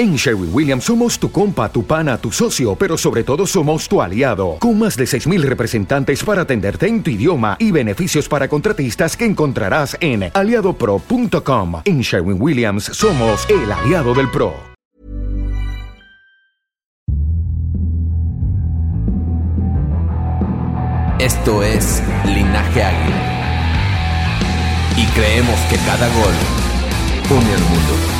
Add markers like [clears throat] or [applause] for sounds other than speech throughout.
En Sherwin Williams somos tu compa, tu pana, tu socio, pero sobre todo somos tu aliado, con más de 6.000 representantes para atenderte en tu idioma y beneficios para contratistas que encontrarás en aliadopro.com. En Sherwin Williams somos el aliado del PRO. Esto es Linaje Águila. Y creemos que cada gol une al mundo.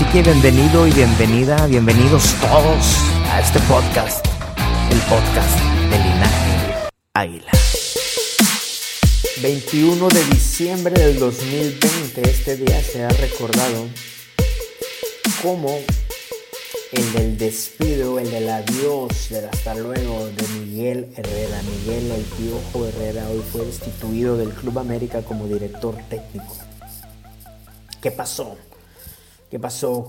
Así que bienvenido y bienvenida, bienvenidos todos a este podcast, el podcast de Linaje Águila. 21 de diciembre del 2020, este día se ha recordado como el del despido, el del adiós, del hasta luego de Miguel Herrera. Miguel El Piojo Herrera hoy fue destituido del Club América como director técnico. ¿Qué pasó? ¿Qué pasó?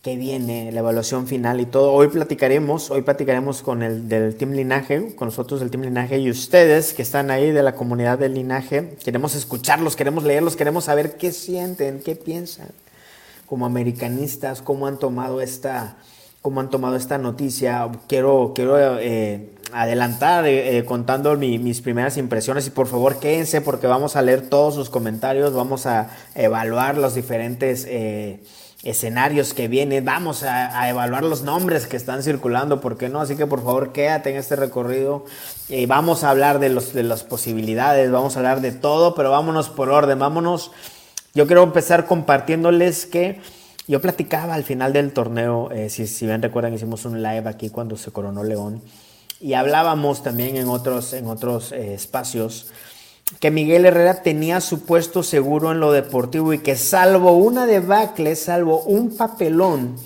¿Qué viene? La evaluación final y todo. Hoy platicaremos, hoy platicaremos con el del Team Linaje, con nosotros del Team Linaje y ustedes que están ahí de la comunidad del Linaje. Queremos escucharlos, queremos leerlos, queremos saber qué sienten, qué piensan como americanistas, cómo han tomado esta, cómo han tomado esta noticia. Quiero, quiero eh, adelantar eh, eh, contando mis primeras impresiones y por favor quédense porque vamos a leer todos sus comentarios, vamos a evaluar los diferentes escenarios que vienen, vamos a, evaluar los nombres que están circulando, ¿por qué no? Así que por favor quédate en este recorrido y vamos a hablar de, los, de las posibilidades, vamos a hablar de todo, pero vámonos por orden, vámonos. Yo quiero empezar compartiéndoles que yo platicaba al final del torneo, eh, si, si bien recuerdan, hicimos un live aquí cuando se coronó León y hablábamos también en otros, en otros eh, espacios que Miguel Herrera tenía su puesto seguro en lo deportivo y que salvo una debacle, salvo un papelón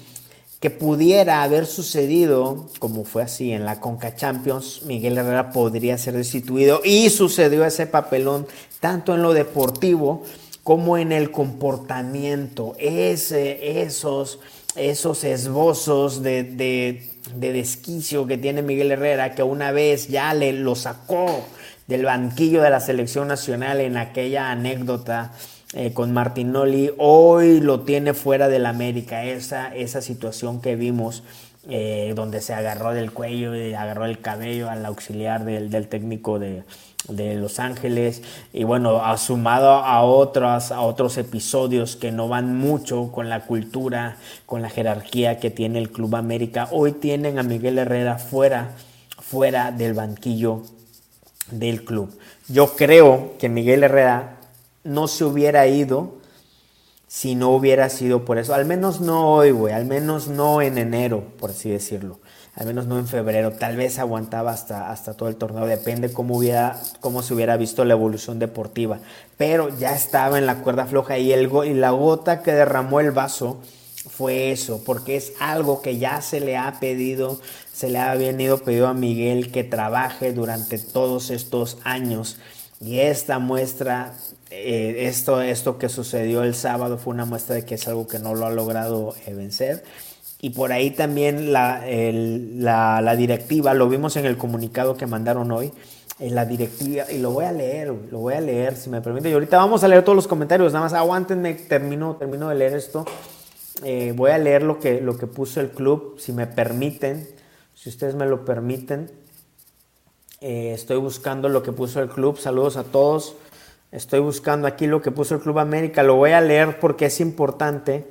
que pudiera haber sucedido, como fue así en la Conca Champions, Miguel Herrera podría ser destituido. Y sucedió ese papelón tanto en lo deportivo como en el comportamiento, ese, esos, esos esbozos de, de, desquicio que tiene Miguel Herrera, que una vez ya le lo sacó del banquillo de la selección nacional en aquella anécdota eh, con Martinoli, hoy lo tiene fuera del América, esa, esa situación que vimos. Eh, donde se agarró del cuello y agarró el cabello al auxiliar del, del técnico de, de Los Ángeles y bueno, sumado a otros, a otros episodios que no van mucho con la cultura, con la jerarquía que tiene el Club América, hoy tienen a Miguel Herrera fuera, fuera del banquillo del club. Yo creo que Miguel Herrera no se hubiera ido si no hubiera sido por eso, al menos no hoy, güey, al menos no en enero, por así decirlo. Al menos no en febrero, tal vez aguantaba hasta, hasta todo el torneo, depende cómo, hubiera, cómo se hubiera visto la evolución deportiva, pero ya estaba en la cuerda floja y, el, y la gota que derramó el vaso fue eso, porque es algo que ya se le ha pedido, se le ha venido pedido a Miguel que trabaje durante todos estos años. Y esta muestra, eh, esto, esto que sucedió el sábado fue una muestra de que es algo que no lo ha logrado eh, vencer y por ahí también la, la, directiva, lo vimos en el comunicado que mandaron hoy, en la directiva, y lo voy a leer, lo voy a leer si me permite. Y ahorita vamos a leer todos los comentarios, nada más aguántenme, termino, termino de leer esto. Eh, voy a leer lo que, lo que puso el club, si me permiten, si ustedes me lo permiten. Eh, estoy buscando lo que puso el club, saludos a todos. Estoy buscando aquí lo que puso el Club América, lo voy a leer porque es importante,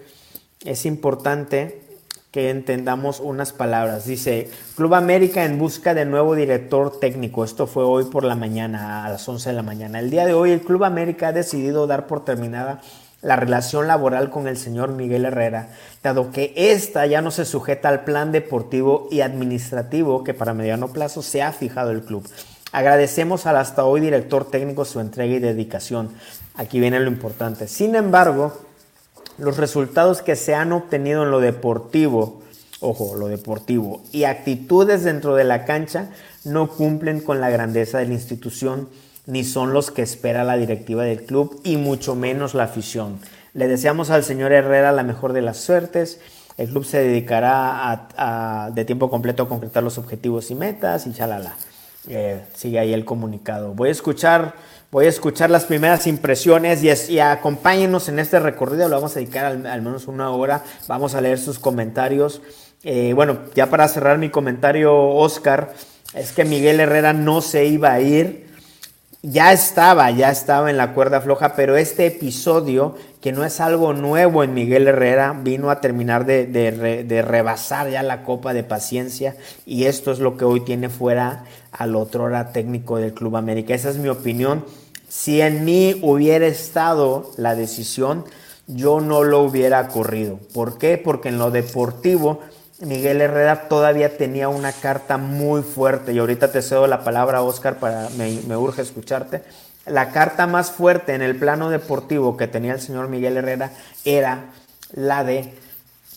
es importante que entendamos unas palabras. Dice, Club América en busca de nuevo director técnico. Esto fue hoy por la mañana, a las 11 de la mañana. El día de hoy el Club América ha decidido dar por terminada la relación laboral con el señor Miguel Herrera, dado que ésta ya no se sujeta al plan deportivo y administrativo que para mediano plazo se ha fijado el club. Agradecemos al hasta hoy director técnico su entrega y dedicación. Aquí viene lo importante. Sin embargo, los resultados que se han obtenido en lo deportivo, ojo, lo deportivo, y actitudes dentro de la cancha no cumplen con la grandeza de la institución ni son los que espera la directiva del club y mucho menos la afición. Le deseamos al señor Herrera la mejor de las suertes. El club se dedicará de tiempo completo a concretar los objetivos y metas y chalala. Eh, sigue ahí el comunicado. Voy a escuchar, voy a escuchar las primeras impresiones y, acompáñenos en este recorrido. Lo vamos a dedicar al, menos una hora. Vamos a leer sus comentarios. Eh, bueno, ya para cerrar mi comentario, Oscar, es que Miguel Herrera no se iba a ir ya estaba, ya estaba en la cuerda floja, pero este episodio, que no es algo nuevo en Miguel Herrera, vino a terminar de, rebasar ya la copa de paciencia y esto es lo que hoy tiene fuera al otro hora técnico del Club América. Esa es mi opinión. Si en mí hubiera estado la decisión, yo no lo hubiera corrido. ¿Por qué? Porque en lo deportivo Miguel Herrera todavía tenía una carta muy fuerte y ahorita te cedo la palabra, Oscar, para me, me, urge escucharte. La carta más fuerte en el plano deportivo que tenía el señor Miguel Herrera era la de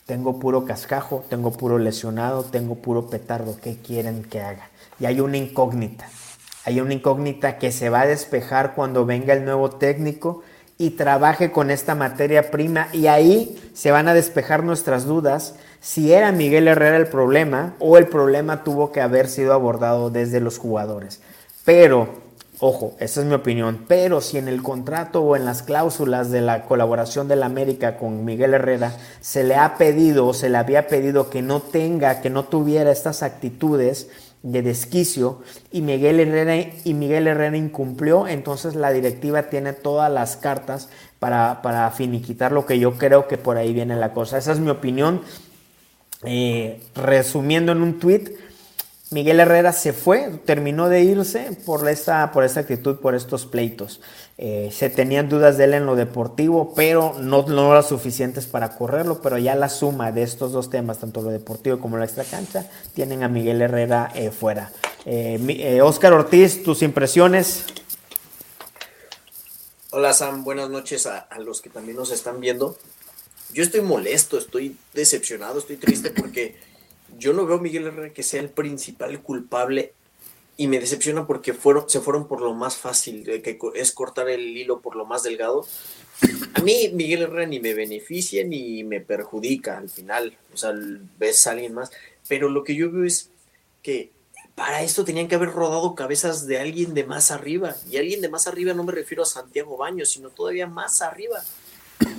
tengo puro cascajo, tengo puro lesionado, tengo puro petardo, ¿qué quieren que haga? Y hay una incógnita, hay una incógnita que se va a despejar cuando venga el nuevo técnico y trabaje con esta materia prima y ahí se van a despejar nuestras dudas si era Miguel Herrera el problema o el problema tuvo que haber sido abordado desde los jugadores. Pero, ojo, esa es mi opinión, pero si en el contrato o en las cláusulas de la colaboración de la América con Miguel Herrera se le ha pedido o se le había pedido que no tenga, que no tuviera estas actitudes, de desquicio y Miguel Herrera y Miguel Herrera incumplió, entonces la directiva tiene todas las cartas para, para finiquitar lo que yo creo que por ahí viene la cosa. Esa es mi opinión. Eh, resumiendo en un tweet, Miguel Herrera se fue, terminó de irse por esta, por esta actitud, por estos pleitos. Eh, se tenían dudas de él en lo deportivo, pero no, no eran suficientes para correrlo, pero ya la suma de estos dos temas, tanto lo deportivo como la extracancha, tienen a Miguel Herrera eh, fuera. Oscar Ortiz, tus impresiones. Hola Sam, buenas noches a los que también nos están viendo yo estoy molesto, estoy decepcionado, estoy triste [clears throat] porque yo no veo a Miguel Herrera que sea el principal culpable y me decepciona porque fueron, se fueron por lo más fácil, que es cortar el hilo por lo más delgado. A mí Miguel Herrera ni me beneficia ni me perjudica al final, o sea, ves a alguien más, pero lo que yo veo es que para esto tenían que haber rodado cabezas de alguien de más arriba, y alguien de más arriba no me refiero a Santiago Baños, sino todavía más arriba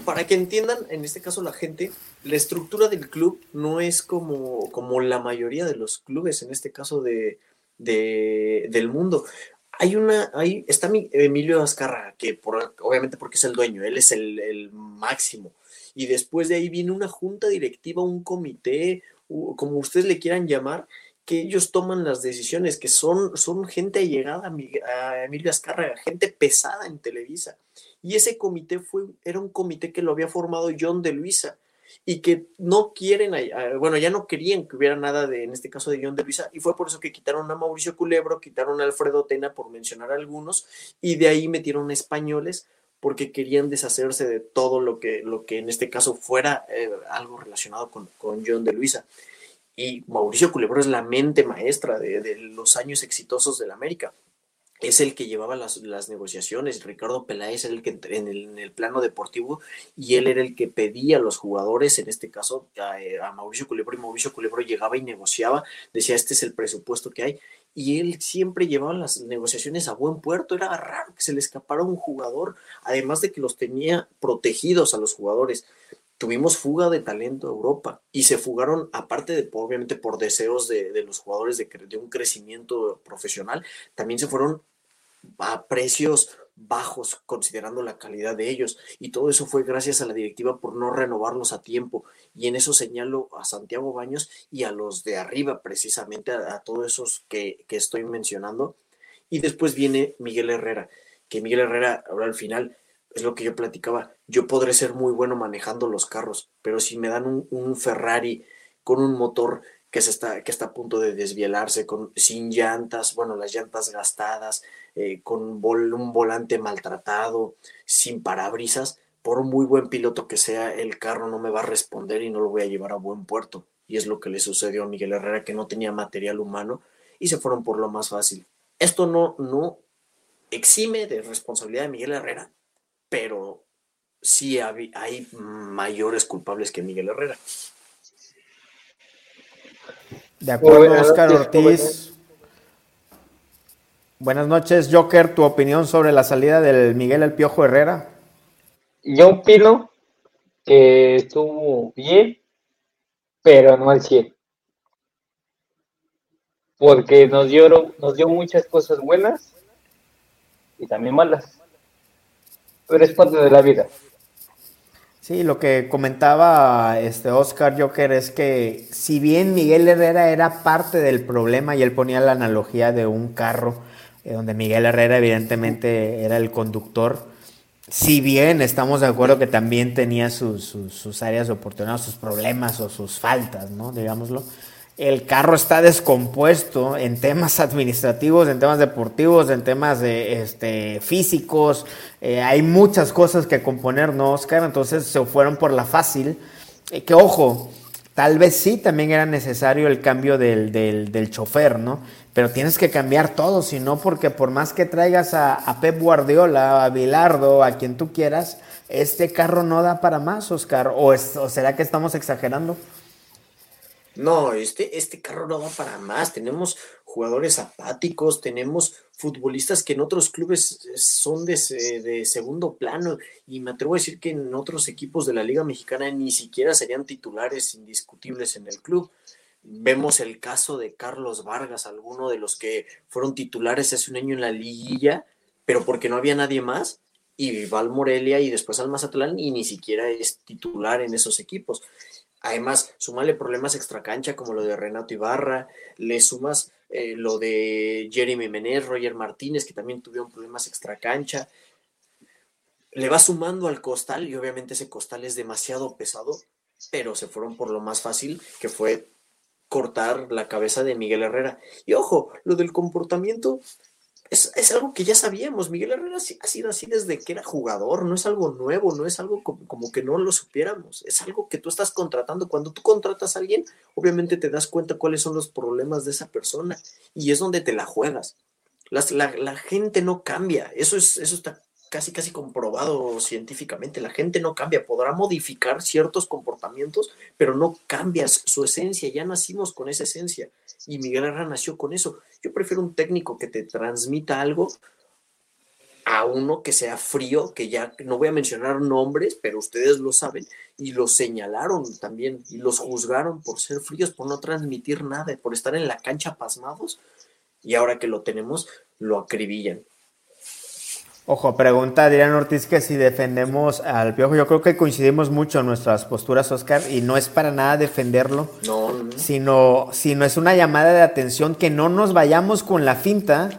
para que entiendan, en este caso la gente, la estructura del club no es como, como la mayoría de los clubes, en este caso de, del mundo. Hay una, hay, está Emilio Azcarra, que por, obviamente porque es el dueño, él es el, máximo. Y después de ahí viene una junta directiva, un comité, como ustedes le quieran llamar, que ellos toman las decisiones, que son, son gente allegada a Emilio Azcárraga, gente pesada en Televisa. Y ese comité fue, era un comité que lo había formado John de Luisa y que no quieren, bueno, ya no querían que hubiera nada de, en este caso de John de Luisa, y fue por eso que quitaron a Mauricio Culebro, quitaron a Alfredo Tena, por mencionar algunos, y de ahí metieron españoles porque querían deshacerse de todo lo que, lo que en este caso fuera eh, algo relacionado con, con John de Luisa. Y Mauricio Culebro es la mente maestra de, los años exitosos del América. Es el que llevaba las, negociaciones. Ricardo Peláez era el que en el, en el, plano deportivo y él era el que pedía a los jugadores, en este caso a, eh, a, Mauricio Culebro, y Mauricio Culebro llegaba y negociaba, decía, este es el presupuesto que hay. Y él siempre llevaba las negociaciones a buen puerto. Era raro que se le escapara un jugador, además de que los tenía protegidos a los jugadores tuvimos fuga de talento a Europa y se fugaron, aparte de, obviamente, por deseos de, los jugadores de, de, un crecimiento profesional, también se fueron a precios bajos considerando la calidad de ellos. Y todo eso fue gracias a la directiva por no renovarlos a tiempo. Y en eso señalo a Santiago Baños y a los de arriba precisamente a, todos esos que, que estoy mencionando. Y después viene Miguel Herrera que Miguel Herrera ahora al final es lo que yo platicaba. Yo podré ser muy bueno manejando los carros, pero si me dan un, Ferrari con un motor que, se está, que está a punto de desvielarse, con, sin llantas, bueno, las llantas gastadas, eh, con un volante maltratado, sin parabrisas, por muy buen piloto que sea, el carro no me va a responder y no lo voy a llevar a buen puerto. Y es lo que le sucedió a Miguel Herrera, que no tenía material humano y se fueron por lo más fácil. Esto no, no exime de responsabilidad de Miguel Herrera, pero sí hay, hay mayores culpables que Miguel Herrera. De acuerdo, Oscar Ortiz. Buenas noches, Joker. ¿Tu opinión sobre la salida del Miguel El Piojo Herrera? Yo opino que estuvo bien, pero no al 100. Porque nos dio, nos dio muchas cosas buenas y también malas. Pero es parte de la vida. Sí, lo que comentaba este Oscar Joker es que si bien Miguel Herrera era parte del problema y él ponía la analogía de un carro, eh, donde Miguel Herrera evidentemente era el conductor, si bien estamos de acuerdo que también tenía sus, sus áreas de oportunidad, sus problemas o sus faltas, ¿no? Digámoslo el carro está descompuesto en temas [laughs] administrativos, en temas deportivos, en temas de, este, físicos. Eh, hay muchas cosas que componer, ¿no, Oscar? Entonces se fueron por la fácil. Eh, que ojo, tal vez sí también era necesario el cambio del, del, chofer, ¿no? Pero tienes que cambiar todo, si no, porque por más que traigas a, Pep Guardiola, a Bilardo, a quien tú quieras, este carro no da para más, Oscar. ¿O, o será que estamos exagerando? No, este, este carro no va para más. Tenemos jugadores apáticos, tenemos futbolistas que en otros clubes son de, de, segundo plano y me atrevo a decir que en otros equipos de la Liga Mexicana ni siquiera serían titulares indiscutibles en el club. Vemos el caso de Carlos Vargas, alguno de los que fueron titulares hace un año en la liguilla, pero porque no había nadie más, y va al Morelia y después al Mazatlán y ni siquiera es titular en esos equipos. Además, sumarle problemas extracancha como lo de Renato Ibarra, le sumas eh, lo de Jeremy Menez, Roger Martínez, que también tuvieron problemas extracancha. Le va sumando al costal y obviamente ese costal es demasiado pesado, pero se fueron por lo más fácil, que fue cortar la cabeza de Miguel Herrera. Y ojo, lo del comportamiento, es, algo que ya sabíamos. Miguel Herrera ha sido así desde que era jugador, no es algo nuevo, no es algo como, que no lo supiéramos, es algo que tú estás contratando. Cuando tú contratas a alguien, obviamente te das cuenta cuáles son los problemas de esa persona y es donde te la juegas. la, gente no cambia, eso, es, eso está casi casi comprobado científicamente. La gente no cambia, podrá modificar ciertos comportamientos, pero no cambias su esencia. Ya nacimos con esa esencia y Miguel Herrera nació con eso. Yo prefiero un técnico que te transmita algo a uno que sea frío, que ya no voy a mencionar nombres, pero ustedes lo saben, y los señalaron también, y los juzgaron por ser fríos, por no transmitir nada, por estar en la cancha pasmados, y ahora que lo tenemos, lo acribillan. Ojo, pregunta Adrián Ortiz que si defendemos al Piojo. Yo creo que coincidimos mucho en nuestras posturas, Oscar, y no es para nada defenderlo, no, Sino, sino es una llamada de atención que no nos vayamos con la finta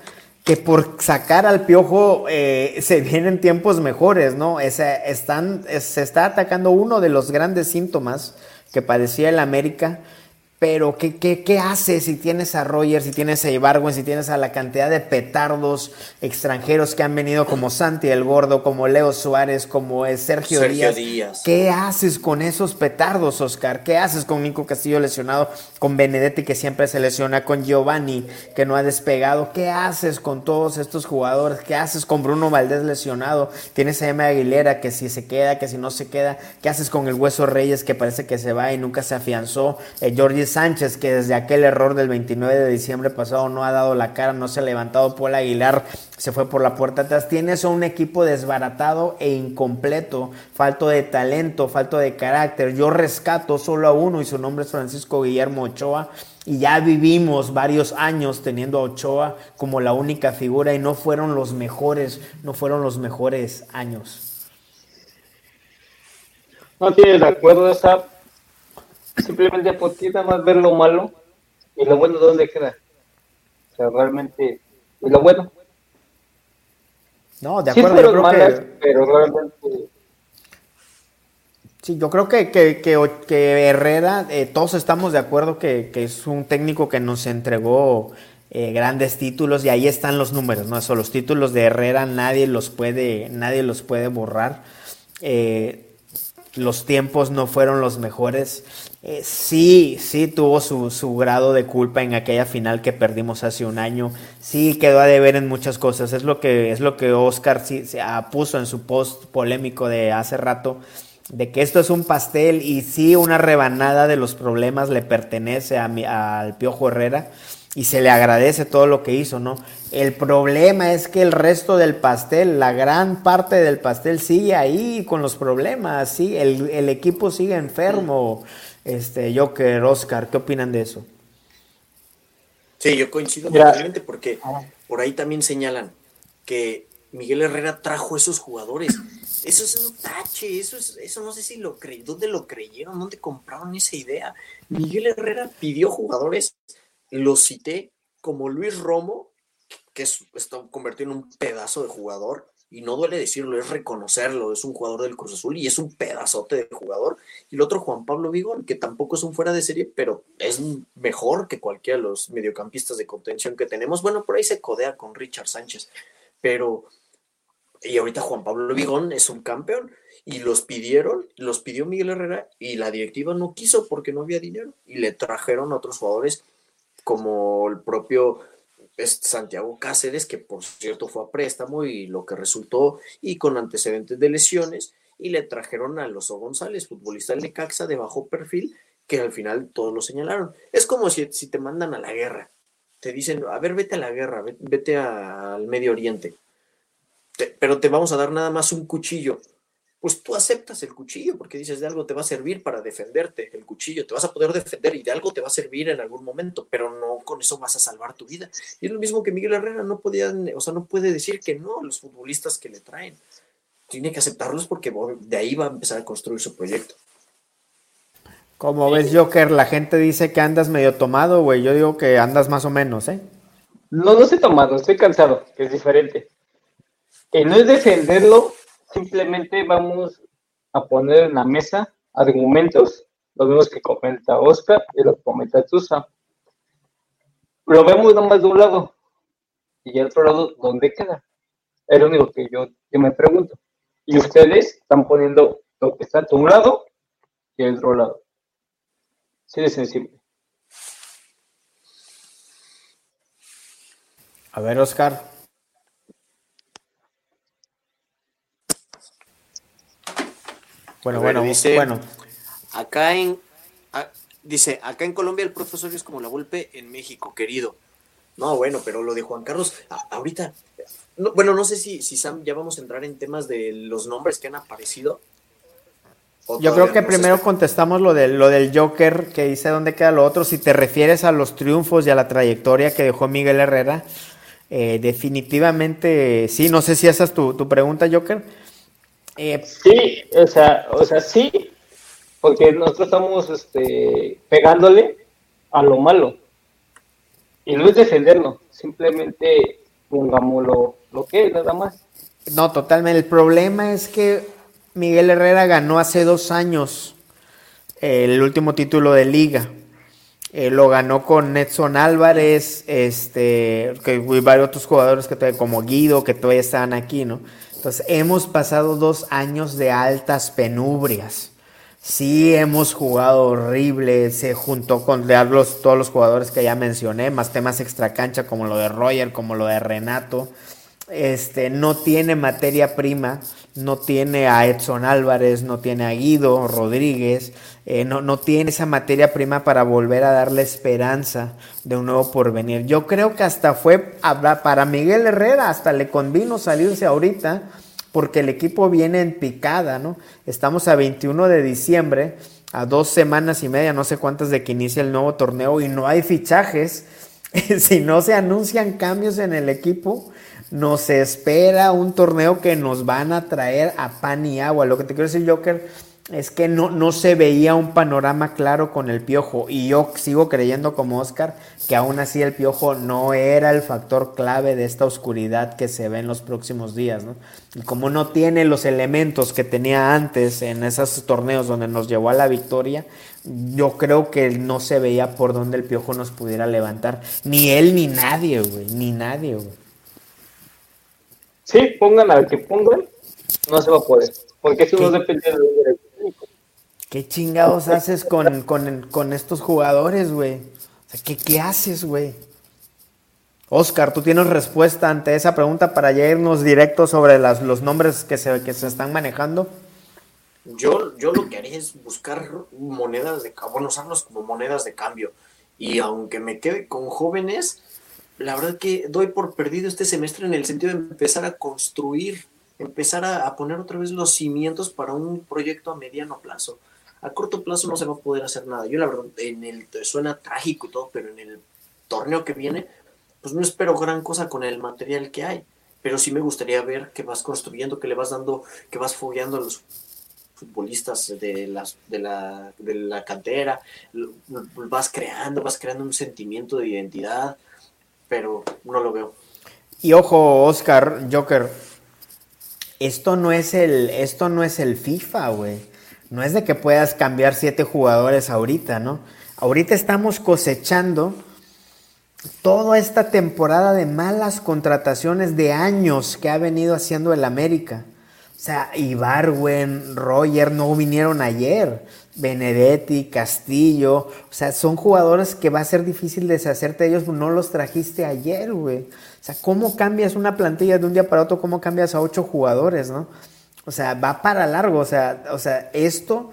que por sacar al Piojo eh, se vienen tiempos mejores, ¿no? están, se está atacando uno de los grandes síntomas que padecía el América pero, ¿qué, qué, qué haces si tienes a Roger, si tienes a Ibargüen, si tienes a la cantidad de petardos extranjeros que han venido como Santi el Gordo, como Leo Suárez, como Sergio, Díaz. ¿Qué haces con esos petardos, Oscar? ¿Qué haces con Nico Castillo lesionado, con Benedetti que siempre se lesiona, con Giovanni que no ha despegado? ¿Qué haces con todos estos jugadores? ¿Qué haces con Bruno Valdés lesionado? Tienes a M. Aguilera que si se queda, que si no se queda. ¿Qué haces con el Hueso Reyes que parece que se va y nunca se afianzó? Eh, Sánchez, que desde aquel error del 29 de diciembre pasado no ha dado la cara, no se ha levantado, Paul Aguilar se fue por la puerta atrás. Tienes un equipo desbaratado e incompleto, falto de talento, falto de carácter. Yo rescato solo a uno y su nombre es Francisco Guillermo Ochoa. Y ya vivimos varios años teniendo a Ochoa como la única figura y no fueron los mejores, no fueron los mejores años. No tienes de acuerdo, esa simplemente porque nada más ver lo malo y lo bueno dónde queda. O sea, realmente, y lo bueno. No, de acuerdo, yo creo que... pero realmente... Sí, yo creo que, que, que, Herrera, eh, todos estamos de acuerdo que, es un técnico que nos entregó eh, grandes títulos y ahí están los números, ¿no? Eso, los títulos de Herrera nadie los puede, nadie los puede borrar. eh, los tiempos no fueron los mejores. Sí, sí tuvo su, su, grado de culpa en aquella final que perdimos hace un año. Sí quedó a deber en muchas cosas. Es lo que, es lo que Oscar sí, se puso en su post polémico de hace rato de que esto es un pastel y sí una rebanada de los problemas le pertenece a mi, al Piojo Herrera y se le agradece todo lo que hizo, ¿no? El problema es que el resto del pastel, la gran parte del pastel sigue ahí con los problemas, sí, el, el equipo sigue enfermo. Este, Joker, Oscar, ¿qué opinan de eso? Sí, yo coincido totalmente porque por ahí también señalan que Miguel Herrera trajo esos jugadores. Eso es un tache, eso es, eso no sé si lo creí, dónde lo creyeron, dónde compraron esa idea. Miguel Herrera pidió jugadores, los cité como Luis Romo, que está convertido en un pedazo de jugador, y no duele decirlo, es reconocerlo, es un jugador del Cruz Azul y es un pedazote de jugador. Y el otro Juan Pablo Vigón, que tampoco es un fuera de serie, pero es mejor que cualquiera de los mediocampistas de contención que tenemos. Bueno, por ahí se codea con Richard Sánchez, pero y ahorita Juan Pablo Vigón es un campeón y los pidieron, los pidió Miguel Herrera y la directiva no quiso porque no había dinero y le trajeron a otros jugadores como el propio Santiago Cáceres, que por cierto fue a préstamo y lo que resultó y con antecedentes de lesiones y le trajeron a Loso González, futbolista del Necaxa de bajo perfil, que al final todos lo señalaron. Es como si, si te mandan a la guerra, te dicen, a ver, vete a la guerra, vete al Medio Oriente pero te vamos a dar nada más un cuchillo. Pues tú aceptas el cuchillo porque dices de algo te va a servir para defenderte, el cuchillo, te vas a poder defender y de algo te va a servir en algún momento, pero no con eso vas a salvar tu vida. Y es lo mismo que Miguel Herrera no podía, o sea, no puede decir que no a los futbolistas que le traen. Tiene que aceptarlos porque de ahí va a empezar a construir su proyecto. Como ves, Joker, la gente dice que andas medio tomado, güey. Yo digo que andas más o menos, ¿eh? No, no estoy tomado, estoy cansado, que es diferente que no es defenderlo, simplemente vamos a poner en la mesa argumentos, los mismos que comenta Oscar y lo que comenta Tusa. Lo vemos nomás de un lado y el otro lado, ¿dónde queda? Es lo único que yo, me pregunto. Y ustedes están poniendo lo que está de un lado y el otro lado. Sí, de sensible. A ver, Oscar. Bueno, bueno, dice, bueno. Acá en, dice, acá en Colombia el profesor es como la golpe en México, querido. No, bueno, pero lo de Juan Carlos, ahorita, bueno, no sé si, si Sam, ya vamos a entrar en temas de los nombres que han aparecido. Yo creo que primero contestamos lo, de, lo del Joker, que dice dónde queda lo otro. Si te refieres a los triunfos y a la trayectoria que dejó Miguel Herrera, eh, definitivamente sí. No sé si esa es tu, tu pregunta, Joker. Eh, sí, o sea, o sea, sí, porque nosotros estamos este, pegándole a lo malo. Y no es defenderlo, simplemente pongámoslo lo que es, nada más. No, totalmente. El problema es que Miguel Herrera ganó hace dos años el último título de liga. Eh, lo ganó con Netson Álvarez, este, que y varios otros jugadores que como Guido, que todavía están aquí, ¿no? Entonces, hemos pasado dos años de altas penubrias. Sí, hemos jugado horrible, se juntó con todos los jugadores que ya mencioné, más temas extracancha como lo de Roger, como lo de Renato. Este, no tiene materia prima, no tiene a Edson Álvarez, no tiene a Guido Rodríguez, eh, no, no, tiene esa materia prima para volver a darle esperanza de un nuevo porvenir. Yo creo que hasta fue para Miguel Herrera, hasta le convino salirse ahorita, porque el equipo viene en picada, ¿no? Estamos a 21 de diciembre, a dos semanas y media, no sé cuántas de que inicie el nuevo torneo y no hay fichajes. [laughs] si no se anuncian cambios en el equipo, nos espera un torneo que nos van a traer a pan y agua. Lo que te quiero decir, Joker, es que no, no se veía un panorama claro con el piojo. Y yo sigo creyendo como Oscar que aún así el piojo no era el factor clave de esta oscuridad que se ve en los próximos días. ¿no? Y como no tiene los elementos que tenía antes en esos torneos donde nos llevó a la victoria, yo creo que no se veía por dónde el piojo nos pudiera levantar. Ni él ni nadie, güey. Ni nadie, güey. Sí, pongan al que pongan, no se va a poder Porque eso no depende de un técnico. ¿Qué chingados haces con, con, estos jugadores, güey? O sea, ¿qué, qué haces, güey? Oscar, ¿tú tienes respuesta ante esa pregunta para ya irnos directo sobre las, los nombres que se, que se están manejando? Yo, yo lo que haría es buscar monedas de cambio, bueno, usarlos como monedas de cambio. Y aunque me quede con jóvenes, la verdad que doy por perdido este semestre en el sentido de empezar a construir, empezar a, poner otra vez los cimientos para un proyecto a mediano plazo. A corto plazo no se va a poder hacer nada. Yo la verdad, en el suena trágico y todo, pero en el torneo que viene, pues no espero gran cosa con el material que hay. Pero sí me gustaría ver que vas construyendo, que le vas dando, que vas fogueando a los futbolistas de, las, de, la, de la cantera, vas creando, vas creando un sentimiento de identidad, pero no lo veo. Y ojo, Oscar, Joker, esto no es el, esto no es el FIFA, güey. No es de que puedas cambiar siete jugadores ahorita, ¿no? Ahorita estamos cosechando toda esta temporada de malas contrataciones de años que ha venido haciendo el América. O sea, Ibarwen, Roger no vinieron ayer. Benedetti, Castillo. O sea, son jugadores que va a ser difícil deshacerte de ellos. No los trajiste ayer, güey. O sea, ¿cómo cambias una plantilla de un día para otro? ¿Cómo cambias a ocho jugadores, no? O sea, va para largo. O sea, o sea esto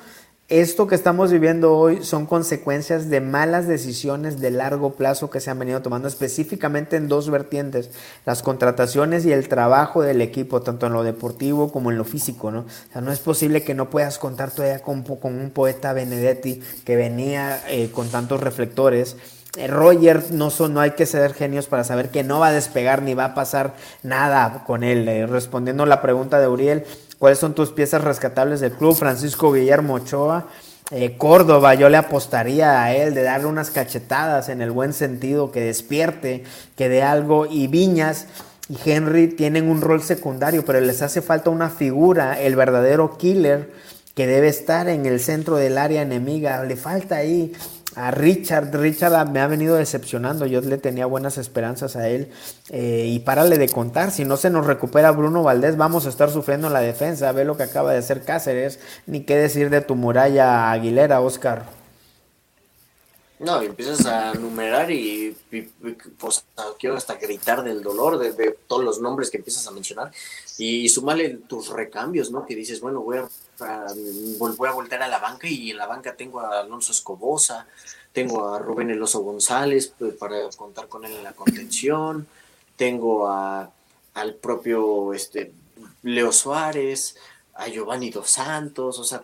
esto que estamos viviendo hoy son consecuencias de malas decisiones de largo plazo que se han venido tomando específicamente en dos vertientes, las contrataciones y el trabajo del equipo, tanto en lo deportivo como en lo físico, ¿no? No es posible que no puedas contar todavía con, con un poeta Benedetti que venía eh, con tantos reflectores. Eh, Roger no, son, no hay que ser genios para saber que no va a despegar ni va a pasar nada con él. Eh, respondiendo a la pregunta de Uriel, ¿Cuáles son tus piezas rescatables del club? Francisco Guillermo Ochoa. Eh, Córdoba, yo le apostaría a él de darle unas cachetadas en el buen sentido, que despierte, que dé algo. Y Viñas y Henry tienen un rol secundario, pero les hace falta una figura, el verdadero killer, que debe estar en el centro del área enemiga. Le falta ahí a Richard. Richard me ha venido decepcionando. Yo le tenía buenas esperanzas a él. Eh, y párale de contar. Si no se nos recupera Bruno Valdés, vamos a estar sufriendo en la defensa. Ve lo que acaba de hacer Cáceres. Ni qué decir de tu muralla Aguilera, Oscar. No, empiezas a numerar y, pues quiero hasta gritar del dolor de, todos los nombres que empiezas a mencionar y, sumarle tus recambios, ¿no? Que dices, bueno, voy a, voy a volver a la banca y en la banca tengo a Alonso Escobosa, tengo a Rubén Eloso González pues, para contar con él en la contención, tengo a, al propio este, Leo Suárez, a Giovanni Dos Santos, o sea,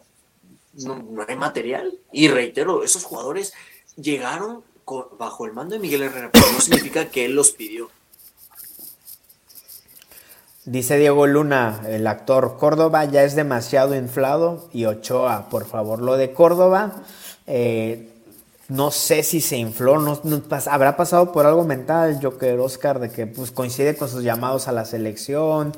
no, no hay material. Y reitero, esos jugadores llegaron bajo el mando de Miguel Herrera, pero no significa que él los pidió. Dice Diego Luna, el actor, Córdoba ya es demasiado inflado y Ochoa, por favor, lo de Córdoba, eh, no sé si se infló, no, habrá pasado por algo mental, Joker Oscar, de que pues, coincide con sus llamados a la selección,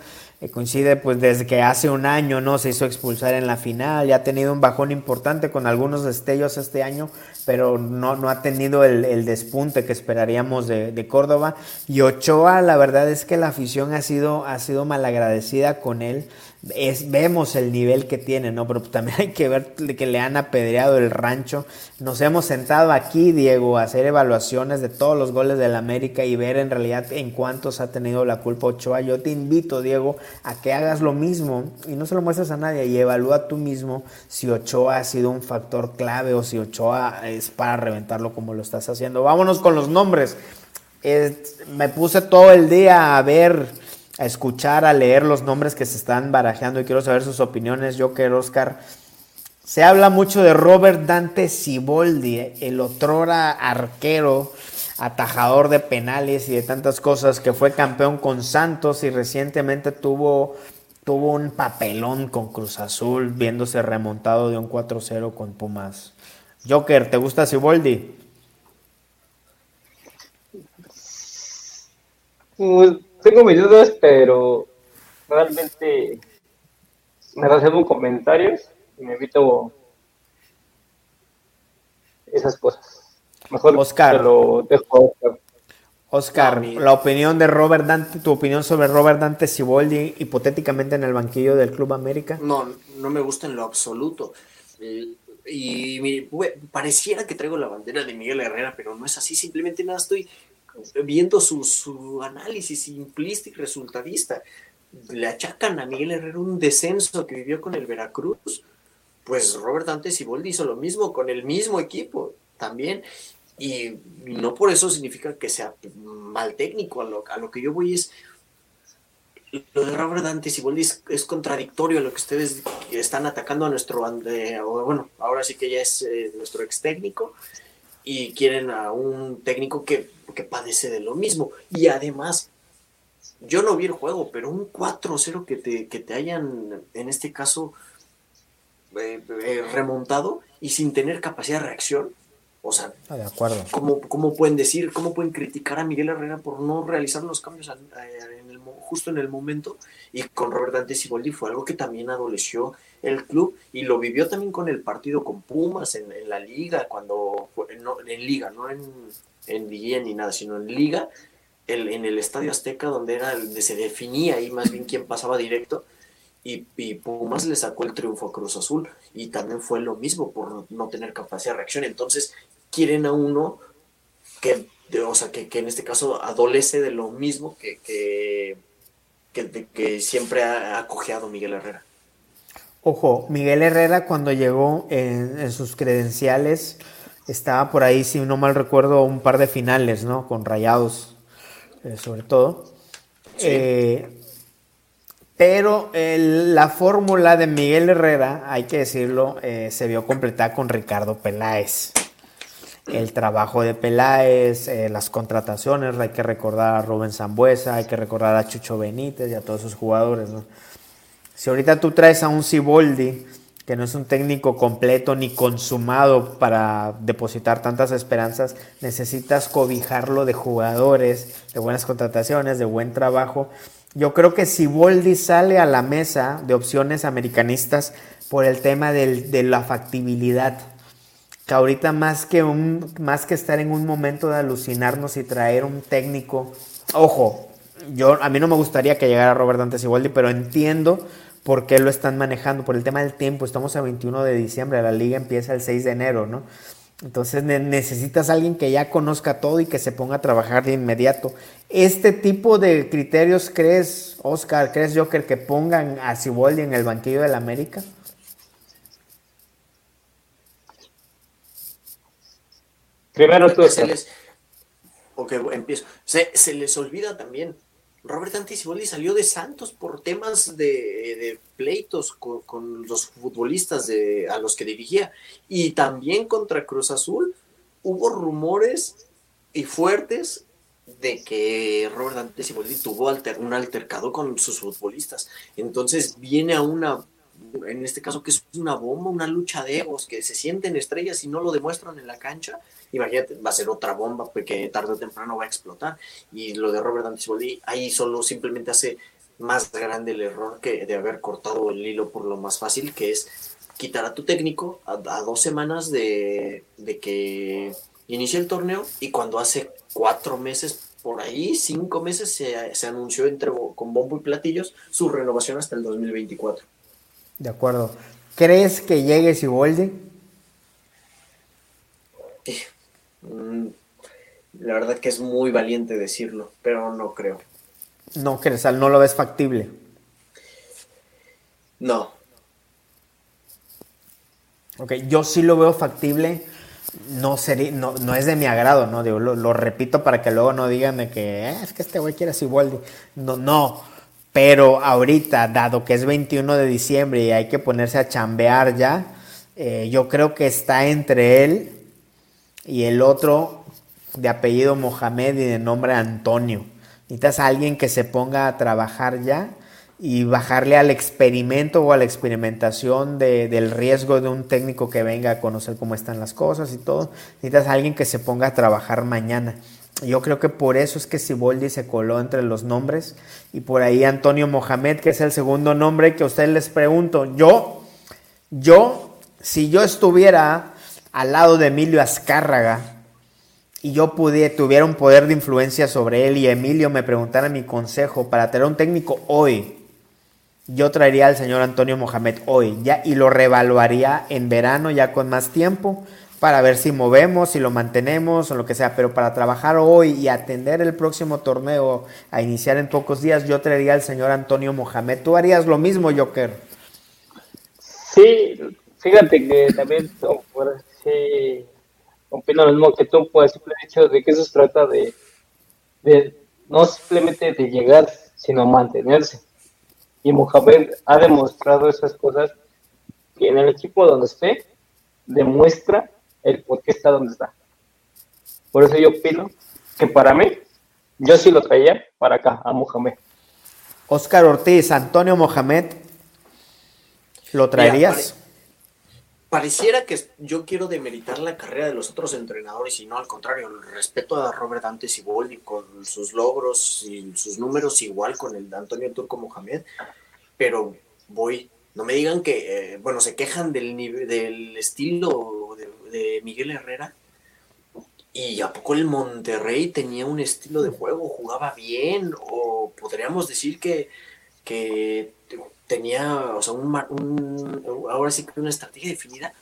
coincide pues desde que hace un año no se hizo expulsar en la final y ha tenido un bajón importante con algunos destellos este año, pero no, no ha tenido el, despunte que esperaríamos de, de, Córdoba. Y Ochoa, la verdad es que la afición ha sido, ha sido malagradecida con él es, vemos el nivel que tiene, ¿no? Pero también [laughs] hay que ver que le han apedreado el rancho. Nos hemos sentado aquí, Diego, a hacer evaluaciones de todos los goles del América y ver en realidad en cuántos ha tenido la culpa Ochoa. Yo te invito, Diego, a que hagas lo mismo y no se lo muestres a nadie y evalúa tú mismo si Ochoa ha sido un factor clave o si Ochoa es para reventarlo como lo estás haciendo. Vámonos con los nombres. me puse todo el día a ver a escuchar, a leer los nombres que se están barajeando y quiero saber sus opiniones. Yo Oscar. Se habla mucho de Robert Dante Siboldi, el otrora arquero, atajador de penales y de tantas cosas, que fue campeón con Santos y recientemente tuvo, tuvo un papelón con Cruz Azul, viéndose remontado de un 4-0 con Pumas. Joker, ¿te gusta Siboldi? Pues, tengo mis dudas, pero realmente me reservo comentarios y me evito esas cosas. Mejor Oscar, lo dejo Oscar, la opinión de Robert Dante, tu opinión sobre Robert Dante Siboldi hipotéticamente en el banquillo del Club América. No, no me gusta en lo absoluto. Eh, y pareciera que traigo la bandera de Miguel Herrera, pero no es así, simplemente nada, estoy viendo su, su análisis simplista y resultadista. Le achacan a Miguel Herrera un descenso que vivió con el Veracruz. Pues Robert Dante Siboldi hizo lo mismo con el mismo equipo también. Y no por eso significa que sea mal técnico. A lo, a lo que yo voy es. Lo de Robert Dante Siboldi es, contradictorio a lo que ustedes están atacando a nuestro. bueno, ahora sí que ya es eh, nuestro ex técnico. Y quieren a un técnico que, que padece de lo mismo. Y además, yo no vi el juego, pero un 4-0 que te, que te hayan, en este caso, eh, eh, remontado y sin tener capacidad de reacción, o sea, ah, de acuerdo. ¿cómo, pueden decir, cómo pueden criticar a Miguel Herrera por no realizar los cambios justo en el momento? Y con Robert Dante Siboldi fue algo que también adoleció el club y lo vivió también con el partido con Pumas en, la liga, cuando en liga, no en, en ni nada, sino en liga, el, en el Estadio Azteca, donde era donde se definía ahí más bien quién pasaba directo. Y, Pumas le sacó el triunfo a Cruz Azul y también fue lo mismo por no tener capacidad de reacción. Entonces, quieren a uno que, o sea, que, en este caso adolece de lo mismo que, que, que, siempre ha acogeado Miguel Herrera. Ojo, Miguel Herrera cuando llegó en, sus credenciales estaba por ahí, si no mal recuerdo, un par de finales, ¿no? Con rayados, eh, sobre todo. Eh, pero la fórmula de Miguel Herrera, hay que decirlo, eh, se vio completada con Ricardo Peláez el trabajo de Peláez, eh, las contrataciones, hay que recordar a Rubén Zambuesa, hay que recordar a Chucho Benítez y a todos esos jugadores. Si ahorita tú traes a un Ciboldi, que no es un técnico completo ni consumado para depositar tantas esperanzas, necesitas cobijarlo de jugadores, de buenas contrataciones, de buen trabajo. Yo creo que Ciboldi sale a la mesa de opciones americanistas por el tema de la factibilidad que ahorita más que, un, más que estar en un momento de alucinarnos y traer un técnico, ojo, yo, a mí no me gustaría que llegara Robert Dante Siboldi, pero entiendo por qué lo están manejando, por el tema del tiempo, estamos a 21 de diciembre, la liga empieza el 6 de enero, ¿no? Entonces necesitas alguien que ya conozca todo y que se ponga a trabajar de inmediato. Este tipo de criterios, ¿crees, Oscar, crees, Joker, que pongan a Siboldi en el banquillo del América? Primero tú. Se les, ok, empiezo. Se, les olvida también. Robert Anticiboldi salió de Santos por temas de, pleitos con, los futbolistas de, a los que dirigía. Y también contra Cruz Azul hubo rumores y fuertes de que Robert Anticiboldi tuvo un altercado con sus futbolistas. Entonces viene a una en este caso que es una bomba, una lucha de egos, que se sienten estrellas y no lo demuestran en la cancha, imagínate, va a ser otra bomba porque tarde o temprano va a explotar. Y lo de Robert Antibolí ahí solo simplemente hace más grande el error que de haber cortado el hilo por lo más fácil, que es quitar a tu técnico a, dos semanas de, que inicie el torneo y cuando hace cuatro meses por ahí, cinco meses, se, se anunció entre, con bombo y platillos su renovación hasta el 2024. De acuerdo. ¿Crees que llegue Siboldi? La verdad que es muy valiente decirlo, pero no creo. No crees, no lo ves factible. No. Ok, yo sí lo veo factible. No, sería, no, no es de mi agrado, ¿no? Digo, lo, repito para que luego no digan de que eh, es que este güey quiere Siboldi. No, no. Pero ahorita, dado que es 21 de diciembre y hay que ponerse a chambear ya, eh, yo creo que está entre él y el otro de apellido Mohamed y de nombre Antonio. Necesitas alguien que se ponga a trabajar ya y bajarle al experimento o a la experimentación del riesgo de un técnico que venga a conocer cómo están las cosas y todo. Necesitas a alguien que se ponga a trabajar mañana. Yo creo que por eso es que Siboldi se coló entre los nombres y por ahí Antonio Mohamed, que es el segundo nombre que a ustedes les pregunto. Yo, yo, si yo estuviera al lado de Emilio Azcárraga y yo pudiera, tuviera un poder de influencia sobre él y Emilio me preguntara mi consejo para tener un técnico hoy, yo traería al señor Antonio Mohamed hoy ya y lo revaluaría en verano ya con más tiempo para ver si movemos, si lo mantenemos o lo que sea, pero para trabajar hoy y atender el próximo torneo a iniciar en pocos días, yo traería al señor Antonio Mohamed. ¿Tú harías lo mismo, Joker? Sí, fíjate que también sí, opino lo mismo que tú, pues el hecho de que eso se trata de, de no simplemente de llegar, sino mantenerse. Y Mohamed ha demostrado esas cosas que en el equipo donde esté demuestra el por qué está donde está. Por eso yo opino que para mí, yo sí lo traía para acá, a Mohamed. Oscar Ortiz, Antonio Mohamed, ¿lo traerías? Pareciera que yo quiero demeritar la carrera de los otros entrenadores y no al contrario, respeto a Robert Dante Siboldi con sus logros y sus números igual con el de Antonio Turco Mohamed, pero voy, no me digan que, eh, bueno, se quejan del, nivel, del estilo de, Miguel Herrera. Y a poco el Monterrey tenía un estilo de juego, jugaba bien o podríamos decir que, que tenía, o sea, un, ahora sí que una estrategia definida.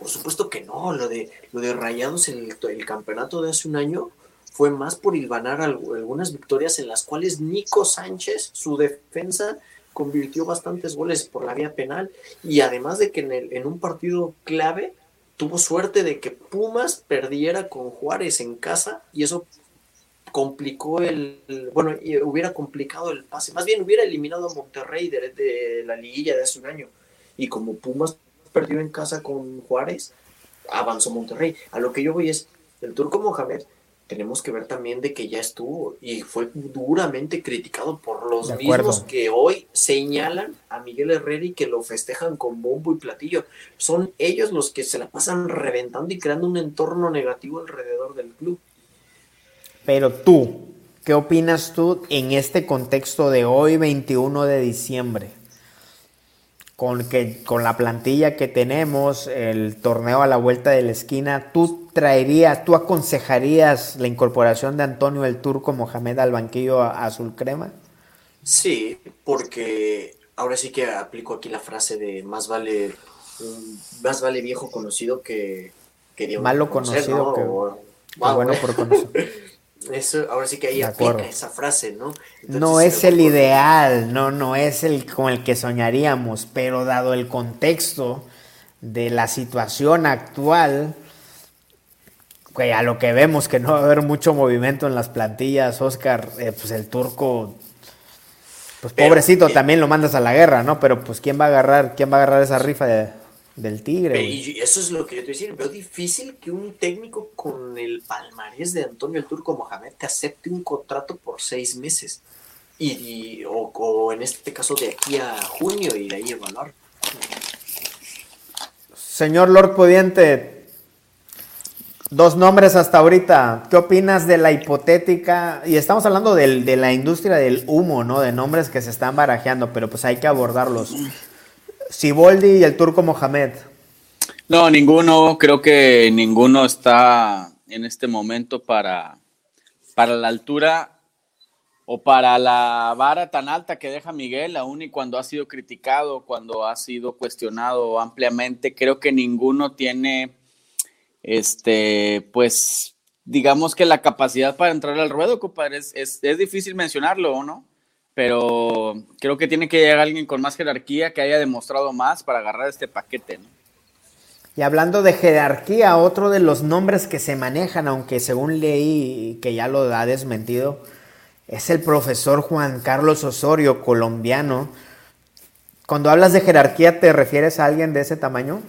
Por supuesto que no, lo de, lo de Rayados en el, campeonato de hace un año fue más por ilvanar algunas victorias en las cuales Nico Sánchez, su defensa, convirtió bastantes goles por la vía penal y además de que en, el, en un partido clave tuvo suerte de que Pumas perdiera con Juárez en casa y eso complicó el, bueno, hubiera complicado el pase, más bien hubiera eliminado a Monterrey de, la liguilla de hace un año. Y como Pumas perdió en casa con Juárez, avanzó Monterrey. A lo que yo voy es, el turco Mohamed, tenemos que ver también de que ya estuvo y fue duramente criticado por los mismos que hoy señalan a Miguel Herrera y que lo festejan con bombo y platillo. Son ellos los que se la pasan reventando y creando un entorno negativo alrededor del club. Pero tú, ¿qué opinas tú en este contexto de hoy, 21 de diciembre? Con, que, con la plantilla que tenemos, el torneo a la vuelta de la esquina, ¿tú traerías, tú aconsejarías la incorporación de Antonio el Turco Mohamed al banquillo azul crema? Sí, porque ahora sí que aplico aquí la frase de más vale más vale viejo conocido que, que malo conocido que bueno por conocer. [laughs] Eso, ahora sí que ahí aplica esa frase, ¿no? no es el ideal, no, no es el con el que soñaríamos, pero dado el contexto de la situación actual, que a lo que vemos que no va a haber mucho movimiento en las plantillas, Oscar, eh, pues el turco, pues pobrecito eh, también lo mandas a la guerra, ¿no? Pero pues quién va a agarrar, quién va a agarrar esa rifa de, del Tigre. Y eso es lo que yo te voy a decir. Veo difícil que un técnico con el palmarés de Antonio el Turco Mohamed te acepte un contrato por seis meses. Y, o, en este caso de aquí a junio y de ahí evaluar. Señor Lord Pudiente, dos nombres hasta ahorita. ¿Qué opinas de la hipotética? Y estamos hablando de la industria del humo, ¿no? De nombres que se están barajeando, pero pues hay que abordarlos. Siboldi y el turco Mohamed. No, ninguno, creo que ninguno está en este momento para, para la altura o para la vara tan alta que deja Miguel, aún y cuando ha sido criticado, cuando ha sido cuestionado ampliamente, creo que ninguno tiene, este, pues, digamos que la capacidad para entrar al ruedo, compadre, es, es, es difícil mencionarlo, ¿o no? Pero creo que tiene que llegar alguien con más jerarquía que haya demostrado más para agarrar este paquete. ¿no? Y hablando de jerarquía, otro de los nombres que se manejan, aunque según leí que ya lo ha desmentido, es el profesor Juan Carlos Osorio, colombiano. Cuando hablas de jerarquía, ¿te refieres a alguien de ese tamaño?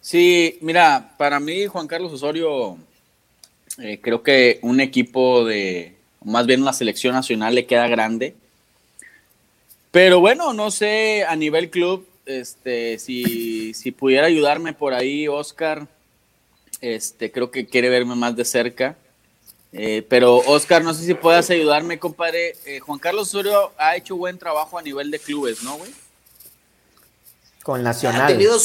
Sí, mira, para mí Juan Carlos Osorio, eh, creo que un equipo de, más bien una selección nacional le queda grande pero bueno, no sé a nivel club, este, si, si pudiera ayudarme por ahí, Oscar, este, creo que quiere verme más de cerca. Eh, pero Oscar, no sé si puedas ayudarme, compadre. Eh, Juan Carlos Osorio ha hecho buen trabajo a nivel de clubes, ¿no, güey? Con Nacional. Ha tenido,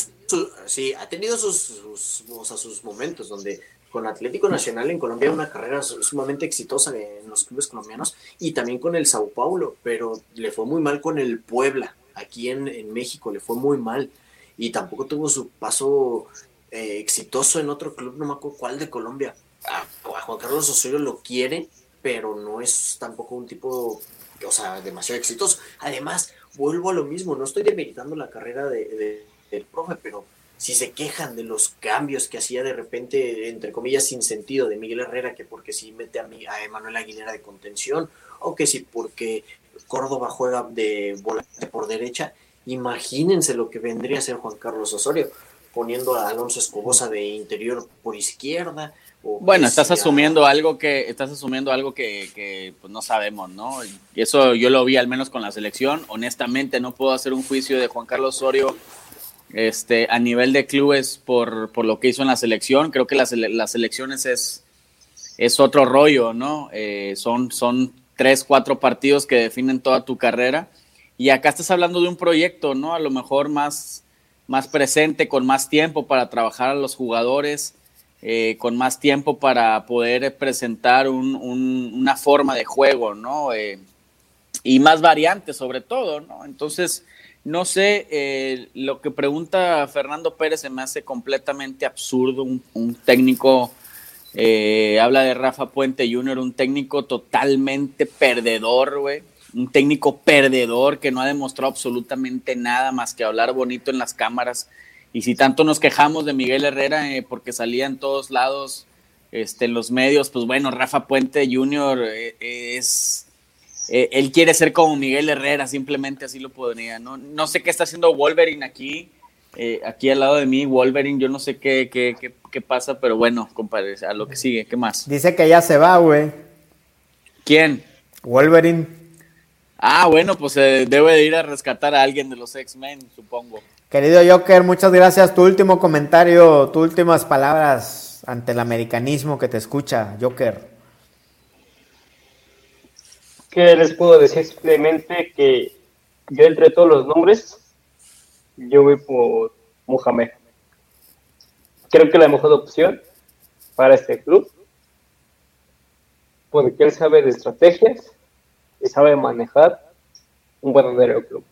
sí, ha tenido sus, sus, sus momentos donde con Atlético Nacional en Colombia, una carrera sumamente exitosa en los clubes colombianos y también con el Sao Paulo, pero le fue muy mal con el Puebla, aquí en, en México, le fue muy mal y tampoco tuvo su paso eh, exitoso en otro club, no me acuerdo cuál de Colombia. Juan Carlos Osorio lo quiere, pero no es tampoco un tipo, o sea, demasiado exitoso. Además, vuelvo a lo mismo, no estoy demeritando la carrera de, del profe, pero si se quejan de los cambios que hacía de repente, entre comillas, sin sentido de Miguel Herrera, que porque si mete a, a Emanuel Aguilera de contención, o que si porque Córdoba juega de volante por derecha, imagínense lo que vendría a ser Juan Carlos Osorio poniendo a Alonso Escobosa de interior por izquierda. bueno, estás asumiendo algo que estás asumiendo algo que, pues, no sabemos, ¿no? Y eso yo lo vi al menos con la selección. Honestamente, no puedo hacer un juicio de Juan Carlos Osorio este, a nivel de clubes por, lo que hizo en la selección. Creo que las, las selecciones es, es otro rollo, ¿no? Eh, son, son tres, cuatro partidos que definen toda tu carrera. Y acá estás hablando de un proyecto, ¿no? A lo mejor más más presente, con más tiempo para trabajar a los jugadores, eh, con más tiempo para poder presentar una forma de juego, ¿no? Eh, y más variantes sobre todo, ¿no? Entonces, no sé, eh, lo que pregunta Fernando Pérez se me hace completamente absurdo, un, un técnico... habla de Rafa Puente Jr., un técnico totalmente perdedor, güey un técnico perdedor que no ha demostrado absolutamente nada más que hablar bonito en las cámaras. Y si tanto nos quejamos de Miguel Herrera eh, porque salía en todos lados, este, en los medios, pues bueno, Rafa Puente Jr. Eh, es... Eh, él quiere ser como Miguel Herrera, simplemente así lo podría. No, no sé qué está haciendo Wolverine aquí, aquí al lado de mí, Wolverine, yo no sé qué, qué, qué, qué pasa, pero bueno, compadre, a lo que sigue, ¿qué más? Dice que ya se va, güey. ¿Quién? Wolverine. Ah, bueno, pues se debe de ir a rescatar a alguien de los X-Men, supongo. Querido Joker, muchas gracias. Tu último comentario, tus últimas palabras ante el americanismo que te escucha, Joker. ¿Qué les puedo decir? Simplemente que yo entre todos los nombres, yo voy por Mohamed. Creo que la mejor opción para este club, porque él sabe de estrategias, y sabe manejar un verdadero club.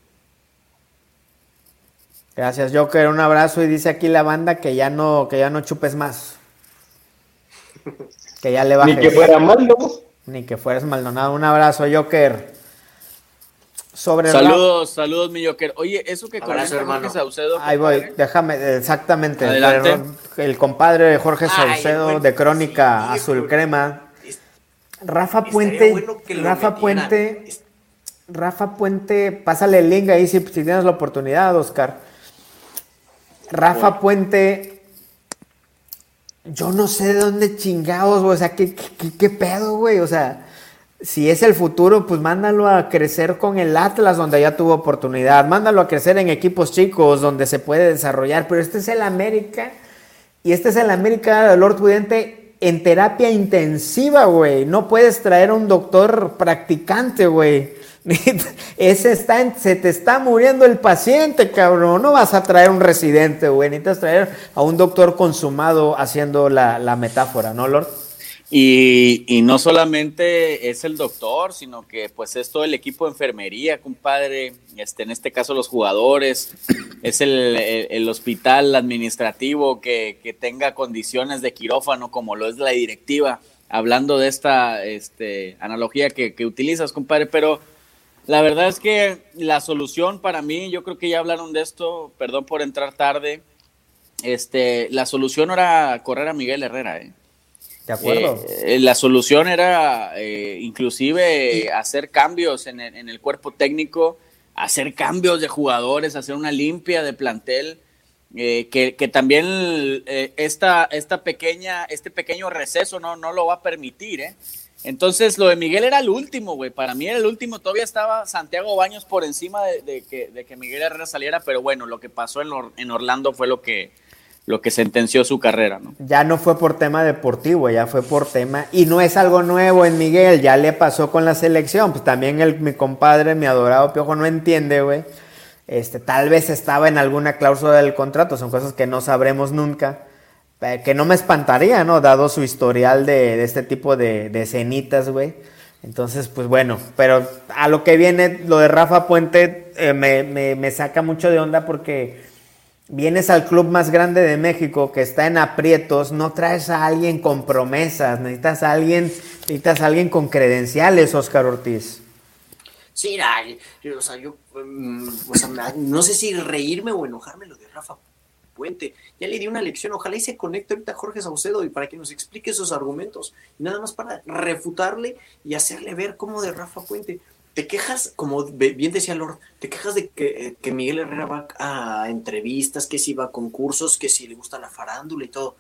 Gracias, Joker. Un abrazo y dice aquí la banda que ya no, que ya no chupes más. Que ya le bajes. Ni que fuera malo. Ni que fueras maldonado. Un abrazo, Joker. Sobre saludos, saludos, mi Joker. Oye, eso que con Jorge Saucedo. Ahí voy, déjame, exactamente. El, compadre Jorge Saucedo de Crónica Azul Crema Rafa Puente, Rafa Puente, Rafa Puente, pásale el link ahí si, tienes la oportunidad, Oscar. Rafa Puente, yo no sé de dónde chingados, o sea, ¿qué, qué, pedo, güey? O sea, si es el futuro, pues mándalo a crecer con el Atlas, donde ya tuvo oportunidad. Mándalo a crecer en equipos chicos, donde se puede desarrollar. Pero este es el América, y este es el América, Lord Prudente, en terapia intensiva, güey. No puedes traer a un doctor practicante, güey. Ese está se te está muriendo el paciente, cabrón. No vas a traer un residente, güey. Necesitas traer a un doctor consumado haciendo la, la metáfora, ¿no, Lord? Y, no solamente es el doctor, sino que pues es todo el equipo de enfermería, compadre, este, en este caso los jugadores, es el, hospital administrativo que, tenga condiciones de quirófano como lo es la directiva, hablando de esta este, analogía que, que utilizas, compadre, pero la verdad es que la solución para mí, yo creo que ya hablaron de esto, perdón por entrar tarde, este, la solución era correr a Miguel Herrera, ¿eh? De acuerdo. Eh, la solución era eh, inclusive hacer cambios en el, cuerpo técnico, hacer cambios de jugadores, hacer una limpia de plantel, eh, que, también esta, esta pequeña, este pequeño receso no, no lo va a permitir. Entonces lo de Miguel era el último, güey. Para mí era el último. Todavía estaba Santiago Baños por encima de, que, de que Miguel Herrera saliera, pero bueno, lo que pasó en, Orlando fue lo que lo que sentenció su carrera, ¿no? Ya no fue por tema deportivo, ya fue por tema, y no es algo nuevo en Miguel, ya le pasó con la selección, pues también mi compadre, mi adorado Piojo, no entiende, güey. Este, tal vez estaba en alguna cláusula del contrato, son cosas que no sabremos nunca, Eh, que no me espantaría, ¿no? Dado su historial de, este tipo de, de escenitas, güey. Entonces, pues bueno, pero a lo que viene, lo de Rafa Puente eh, me, me, saca mucho de onda porque vienes al club más grande de México que está en aprietos, no traes a alguien con promesas, necesitas a alguien, necesitas a alguien con credenciales, Oscar Ortiz. Sí, o sea, yo, mm, no sé si reírme o enojarme lo de Rafa Puente. Ya le di una lección, ojalá y se conecte ahorita Jorge Saucedo y para que nos explique esos argumentos. Nada más para refutarle y hacerle ver cómo de Rafa Puente. Te quejas, como bien decía Lord, te quejas de que, que Miguel Herrera va a entrevistas, que si va a concursos, que si le gusta la farándula y todo.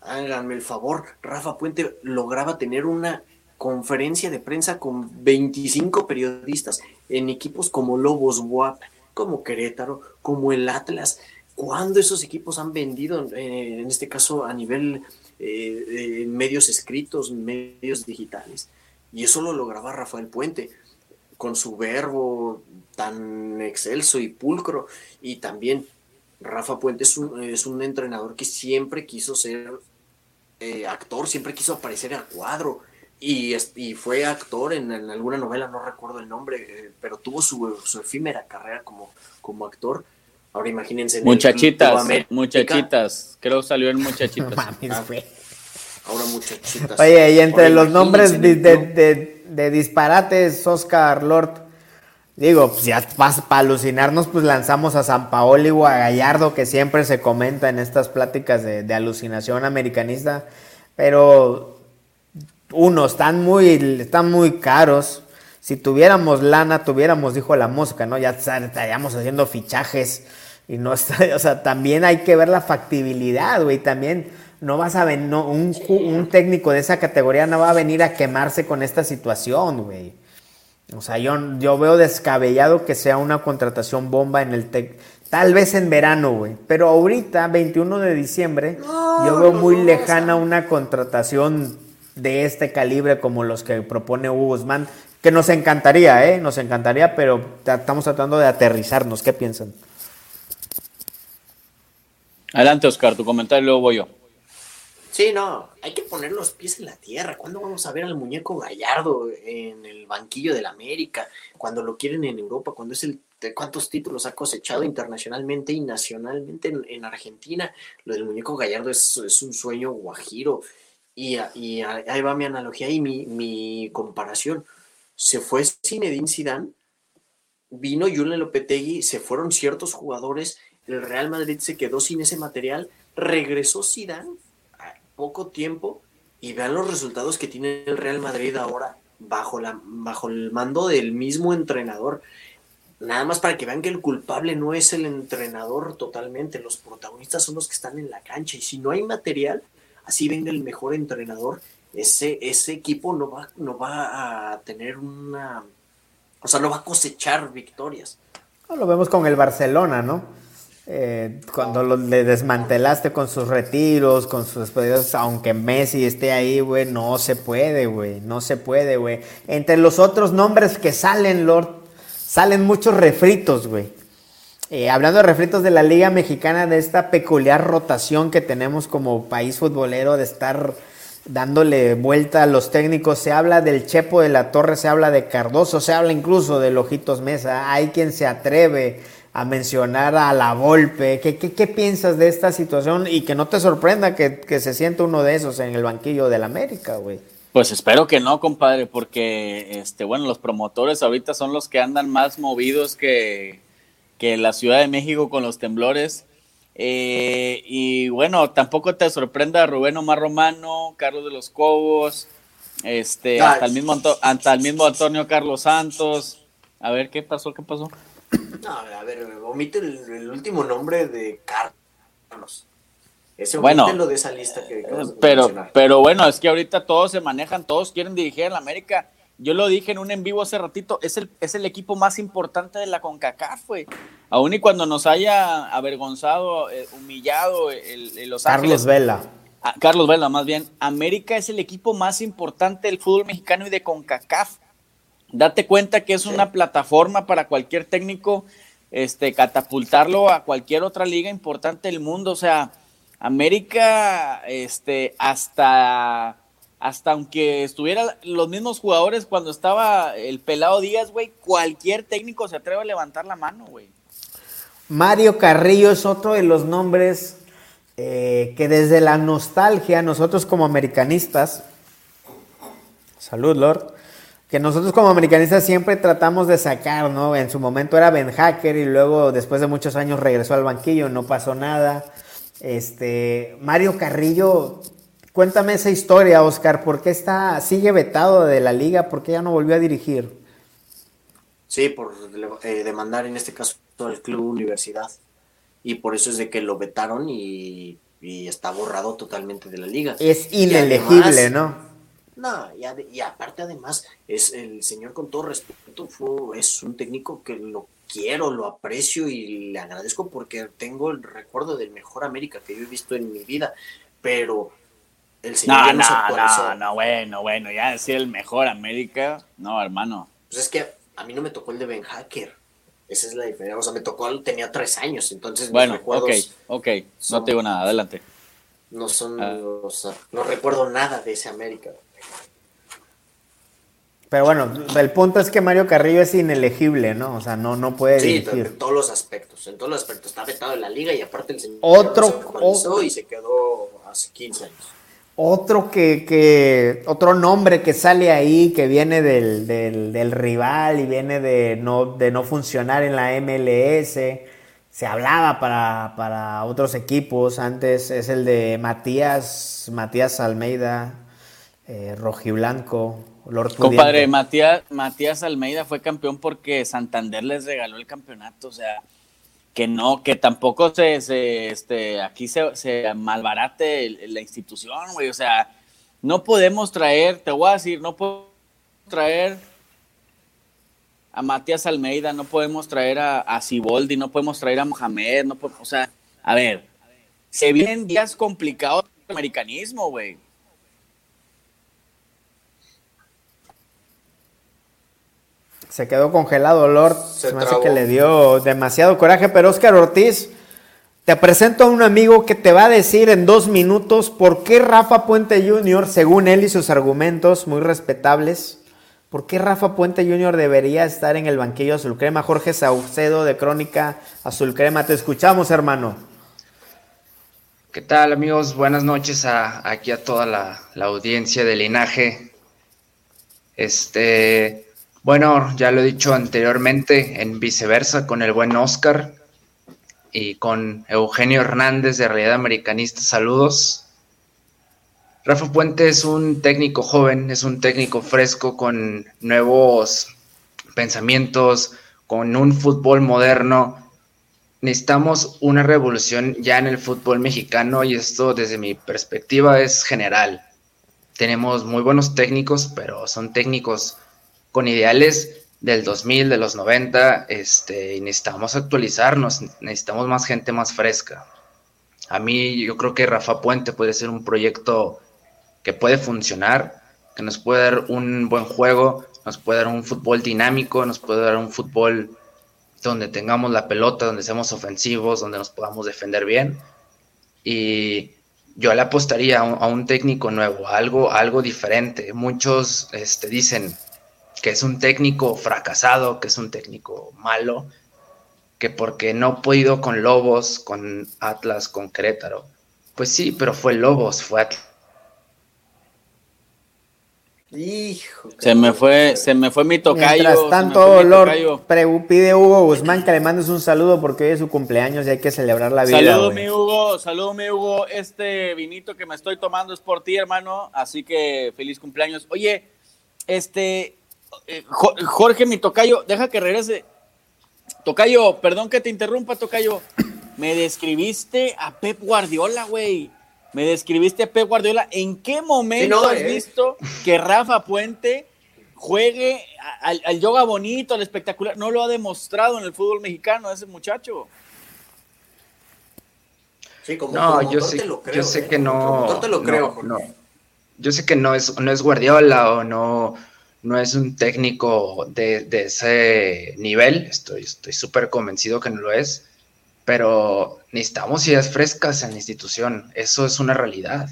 Háganme el favor, Rafa Puente lograba tener una conferencia de prensa con 25 periodistas en equipos como Lobos WAP, como Querétaro, como el Atlas. ¿Cuándo esos equipos han vendido, eh, en este caso a nivel eh, medios escritos, medios digitales? Y eso lo lograba Rafael Puente con su verbo tan excelso y pulcro. Y también Rafa Puente es un, es un entrenador que siempre quiso ser eh, actor, siempre quiso aparecer a cuadro y, y fue actor en, alguna novela, no recuerdo el nombre, eh, pero tuvo su, su, efímera carrera como, como actor. Ahora imagínense. muchachitas, muchachitas, creo salió en [laughs] Muchachitas. Ah, ahora muchachitas. Oye, y entre los nombres de, de, de, disparates, Oscar Lord, digo, pues ya para alucinarnos, pues lanzamos a San Paoli o a Gallardo, que siempre se comenta en estas pláticas de, de alucinación americanista, pero uno, están muy, están muy caros. Si tuviéramos lana, tuviéramos, dijo la mosca, ¿no? Ya estaríamos haciendo fichajes y no está, [laughs] o sea, también hay que ver la factibilidad, güey, también no vas a ver, no, un, un, técnico de esa categoría no va a venir a quemarse con esta situación, güey. O sea, yo, yo veo descabellado que sea una contratación bomba en el tec Tal vez en verano, güey. Pero ahorita, 21 de diciembre, yo veo muy lejana una contratación de este calibre como los que propone Hugo Guzmán, que nos encantaría, ¿eh? Nos encantaría, pero estamos tratando de aterrizarnos. ¿Qué piensan? Adelante, Oscar, tu comentario, luego voy yo. Sí, no, hay que poner los pies en la tierra. ¿Cuándo vamos a ver al muñeco Gallardo en el banquillo del América? Cuando lo quieren en Europa, cuando es el cuántos títulos ha cosechado internacionalmente y nacionalmente en, Argentina. Lo del muñeco Gallardo es, un sueño guajiro. Y, ahí va mi analogía y mi, comparación. Se fue Zinedine Zidane, vino Julen Lopetegui, se fueron ciertos jugadores, el Real Madrid se quedó sin ese material, regresó Zidane a poco tiempo y vean los resultados que tiene el Real Madrid ahora bajo, la, bajo el mando del mismo entrenador. Nada más para que vean que el culpable no es el entrenador totalmente, los protagonistas son los que están en la cancha y si no hay material, así venga el mejor entrenador, ese, ese equipo no va, no va a tener una, o sea, no va a cosechar victorias. Lo vemos con el Barcelona, ¿no? Eh, cuando lo, le desmantelaste con sus retiros, con sus despedidos, aunque Messi esté ahí, güey, no se puede, güey, no se puede, güey. Entre los otros nombres que salen, Lord, salen muchos refritos, güey. Eh, hablando de refritos de la Liga Mexicana, de esta peculiar rotación que tenemos como país futbolero, de estar dándole vuelta a los técnicos, se habla del Chepo de la Torre, se habla de Cardoso, se habla incluso de Lojitos Mesa, hay quien se atreve a mencionar a la Volpe. ¿Qué, qué, piensas de esta situación? Y que no te sorprenda que, que se sienta uno de esos en el banquillo del América, güey. Pues espero que no, compadre, porque este, bueno, los promotores ahorita son los que andan más movidos que, que la Ciudad de México con los temblores. Eh, y bueno, tampoco te sorprenda Rubén Omar Romano, Carlos de los Cobos, este, hasta, el mismo hasta el mismo Antonio Carlos Santos. A ver, ¿qué pasó? ¿Qué pasó? No, a ver, omite el, último nombre de Carlos. Ese bueno, de esa lista que pero, pero bueno, es que ahorita todos se manejan, todos quieren dirigir en la América yo lo dije en un en vivo hace ratito, es el, es el equipo más importante de la CONCACAF, güey. Aún y cuando nos haya avergonzado, eh, humillado el, Los Carlos Vela. Ah, Carlos Vela, más bien. América es el equipo más importante del fútbol mexicano y de CONCACAF. Date cuenta que es una plataforma para cualquier técnico este, catapultarlo a cualquier otra liga importante del mundo. O sea, América, este, hasta, hasta aunque estuvieran los mismos jugadores cuando estaba el pelado Díaz, güey, cualquier técnico se atreve a levantar la mano, güey. Mario Carrillo es otro de los nombres eh, que desde la nostalgia, nosotros como americanistas, salud Lord, que nosotros como americanistas siempre tratamos de sacar, ¿no? En su momento era Ben Hacker y luego después de muchos años regresó al banquillo, no pasó nada. Este, Mario Carrillo, cuéntame esa historia, Oscar, ¿por qué está, sigue vetado de la liga? ¿Por qué ya no volvió a dirigir? Sí, por eh, demandar en este caso al club universidad. Y por eso es de que lo vetaron y, está borrado totalmente de la liga. Es inelegible, ¿no? No, y, aparte además, es el señor con todo respeto, fue, es un técnico que lo quiero, lo aprecio y le agradezco porque tengo el recuerdo del mejor América que yo he visto en mi vida, pero el señor no, no, no, no, bueno, bueno, ya decir el mejor América, no, hermano. Pues es que a mí no me tocó el de Ben Hacker. Esa es la diferencia. O sea, me tocó, tenía tres años, entonces bueno, ok, ok, no te digo nada, adelante. No son, ah. no recuerdo nada de ese América. Pero bueno, el punto es que Mario Carrillo es inelegible, ¿no? O sea, no, no puede sí, en todos los aspectos, en todos los aspectos. Está vetado en la liga y aparte el señor otro, y se quedó hace 15 años. Otro que, que, otro nombre que sale ahí, que viene del, del, rival y viene de no, de no funcionar en la MLS, se hablaba para, para otros equipos antes, es el de Matías, Matías Almeida, eh, rojiblanco, Lord Compadre, Matías, Matías Almeida fue campeón porque Santander les regaló el campeonato, o sea, que no, que tampoco se, este, aquí se, se malbarate la institución, güey, o sea, no podemos traer, te voy a decir, no podemos traer a Matías Almeida, no podemos traer a, a Ciboldi, no podemos traer a Mohamed, no podemos, o sea, a ver, se vienen días complicados el americanismo, güey. Se quedó congelado, Lord. Se, me hace que le dio demasiado coraje. Pero Oscar Ortiz, te presento a un amigo que te va a decir en dos minutos por qué Rafa Puente Jr., según él y sus argumentos muy respetables, por qué Rafa Puente Jr. debería estar en el banquillo azul crema. Jorge Saucedo de Crónica Azul Crema, te escuchamos, hermano. ¿Qué tal, amigos? Buenas noches a, aquí a toda la, la audiencia de linaje. Este, bueno, ya lo he dicho anteriormente, en viceversa con el buen Oscar y con Eugenio Hernández de Realidad Americanista. Saludos. Rafa Puente es un técnico joven, es un técnico fresco con nuevos pensamientos, con un fútbol moderno. Necesitamos una revolución ya en el fútbol mexicano y esto desde mi perspectiva es general. Tenemos muy buenos técnicos, pero son técnicos con ideales del 2000, de los 90, este, y necesitamos actualizarnos, necesitamos más gente más fresca. A mí yo creo que Rafa Puente puede ser un proyecto que puede funcionar, que nos puede dar un buen juego, nos puede dar un fútbol dinámico, nos puede dar un fútbol donde tengamos la pelota, donde seamos ofensivos, donde nos podamos defender bien. Y yo le apostaría a un, técnico nuevo, algo, algo diferente. Muchos este, dicen, que es un técnico fracasado, que es un técnico malo, que porque no ha podido con Lobos, con Atlas, con Querétaro. Pues sí, pero fue Lobos, fue Atlas. Hijo, se me fue, se me fue mi tocayo. Mientras tanto, Lord pide Hugo Guzmán que le mandes un saludo porque hoy es su cumpleaños y hay que celebrar la vida. Saludo mi Hugo, saludo mi Hugo. Este vinito que me estoy tomando es por ti, hermano. Así que feliz cumpleaños. Oye, este, Jorge, mi tocayo, deja que regrese. Tocayo, perdón que te interrumpa, Tocayo. Me describiste a Pep Guardiola, güey. Me describiste a Pep Guardiola. ¿En qué momento has eh. visto que Rafa Puente juegue al, yoga bonito, al espectacular? No lo ha demostrado en el fútbol mexicano ese muchacho. Sí, como, no, yo, sé, yo sé ¿eh? que no. te lo creo. no, yo sé que no es, no es Guardiola o no no es un técnico de, ese nivel, estoy súper convencido que no lo es, pero necesitamos ideas frescas en la institución. Eso es una realidad.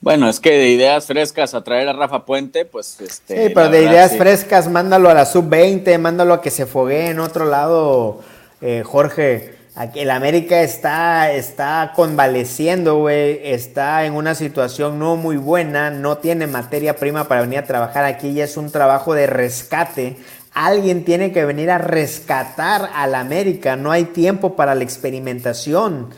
Bueno, es que de ideas frescas a traer a Rafa Puente, pues este. Sí, pero de ideas frescas, mándalo a la sub-20, mándalo a que se foguee en otro lado, eh, Jorge. Aquí el América está, está convaleciendo, güey. Está en una situación no muy buena. No tiene materia prima para venir a trabajar aquí. Y es un trabajo de rescate. Alguien tiene que venir a rescatar al América. No hay tiempo para la experimentación.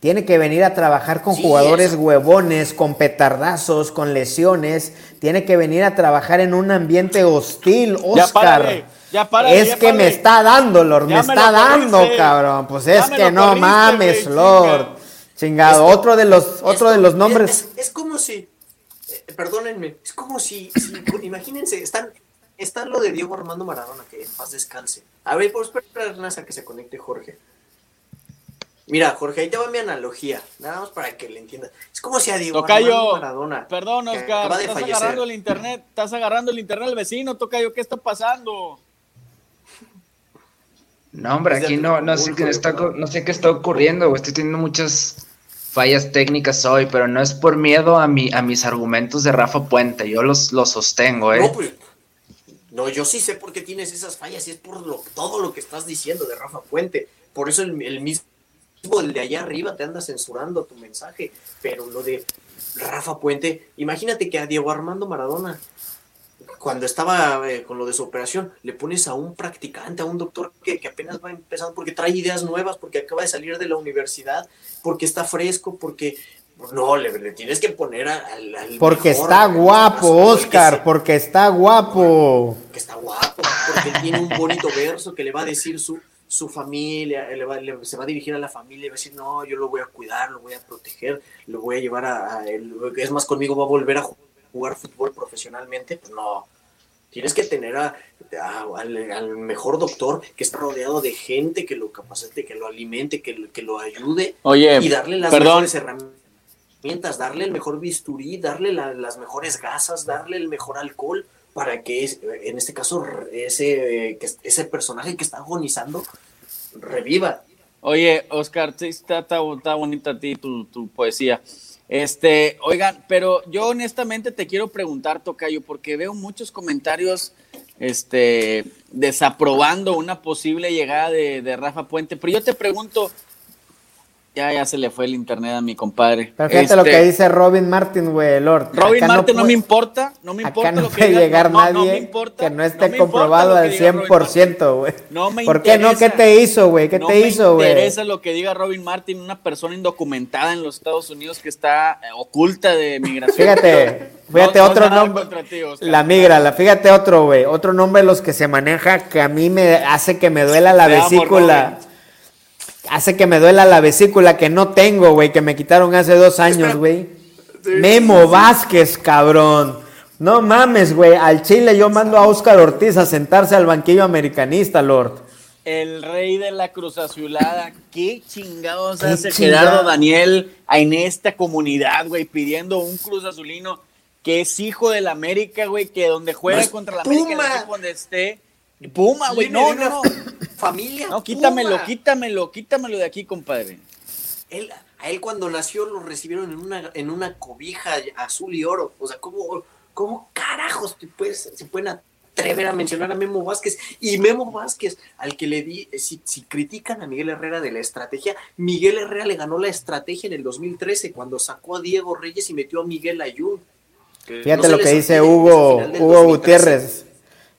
Tiene que venir a trabajar con jugadores huevones, con petardazos, con lesiones. Tiene que venir a trabajar en un ambiente hostil, Oscar. Ya para, es que me está dando, Lord, me, está dando, cabrón. Pues es que no mames, Lord. Chingado. otro de los, otro de los nombres. Es, como si, eh, perdónenme, es como si, imagínense, están, está lo de Diego Armando Maradona, que en paz descanse. A ver, por esperar a que se conecte Jorge. Mira, Jorge, ahí te va mi analogía, nada más para que le entiendas. Es como si a Diego Armando Maradona. Perdón, Oscar, estás agarrando el internet, estás agarrando el internet al vecino, Tocayo, ¿qué está pasando? No, hombre, aquí no, no sé qué está, no sé qué está ocurriendo, Estoy teniendo muchas fallas técnicas hoy, pero no es por miedo a mi, a mis argumentos de Rafa Puente. Yo los, los sostengo, ¿eh? No, pues, no, yo sí sé por qué tienes esas fallas y es por lo, todo lo que estás diciendo de Rafa Puente. Por eso el, el mismo el de allá arriba te anda censurando tu mensaje. Pero lo de Rafa Puente, imagínate que a Diego Armando Maradona cuando estaba eh, con lo de su operación, le pones a un practicante, a un doctor que, apenas va empezando, porque trae ideas nuevas, porque acaba de salir de la universidad, porque está fresco, porque no, le, tienes que poner al. porque está guapo, Oscar, porque está guapo. Que está guapo, porque tiene un bonito verso que le va a decir su, su familia, se va a dirigir a la familia y va a decir, no, yo lo voy a cuidar, lo voy a proteger, lo voy a llevar a, a él, es más, conmigo va a volver a jugar fútbol profesionalmente, pues no, Tienes que tener a, al, mejor doctor que está rodeado de gente que lo capacite, que lo alimente, que, que lo ayude. Oye, y darle las mejores herramientas, darle el mejor bisturí, darle las mejores gasas, darle el mejor alcohol para que, en este caso, ese, ese personaje que está agonizando reviva. Oye, Oscar, está, está, bonita a ti tu, tu poesía. Este, oigan, pero yo honestamente te quiero preguntar, Tocayo, porque veo muchos comentarios este, desaprobando una posible llegada de, de Rafa Puente. Pero yo te pregunto, ya, ya se le fue el internet a mi compadre. Pero fíjate lo que este, dice Robin Martin, güey, Lord. Robin Martin no, me importa, no me importa no lo que puede llegar nadie que no esté comprobado al 100%, güey. No me ¿Por qué no? ¿Qué te hizo, güey? ¿Qué te hizo, güey? No me interesa lo que diga Robin Martin, una persona indocumentada en los Estados Unidos que está eh, oculta de migración. Fíjate, [laughs] fíjate otro nombre. la migra, la, fíjate otro, güey. Otro nombre de los que se maneja que a mí me hace que me duela la vesícula hace que me duela la vesícula que no tengo, güey, que me quitaron hace dos años, [laughs] güey. Memo Vázquez, cabrón. No mames, güey. Al Chile yo mando a Oscar Ortiz a sentarse al banquillo americanista, Lord. El rey de la Cruz Azulada. ¿Qué chingados hace Gerardo Daniel en esta comunidad, güey? Pidiendo un Cruz Azulino que es hijo del América, güey, que donde juega contra la América, donde esté. Puma, güey. No, no, no familia. No, quítamelo, quítamelo, quítamelo de aquí, compadre. Él, a él cuando nació lo recibieron en una, en una cobija azul y oro. O sea, ¿cómo, cómo carajos se pueden atrever a mencionar a Memo Vázquez? Y Memo Vázquez, al que le di, eh, si, si critican a Miguel Herrera de la estrategia, Miguel Herrera le ganó la estrategia en el 2013 cuando sacó a Diego Reyes y metió a Miguel Ayun. Fíjate lo que dice Hugo, Hugo Gutiérrez.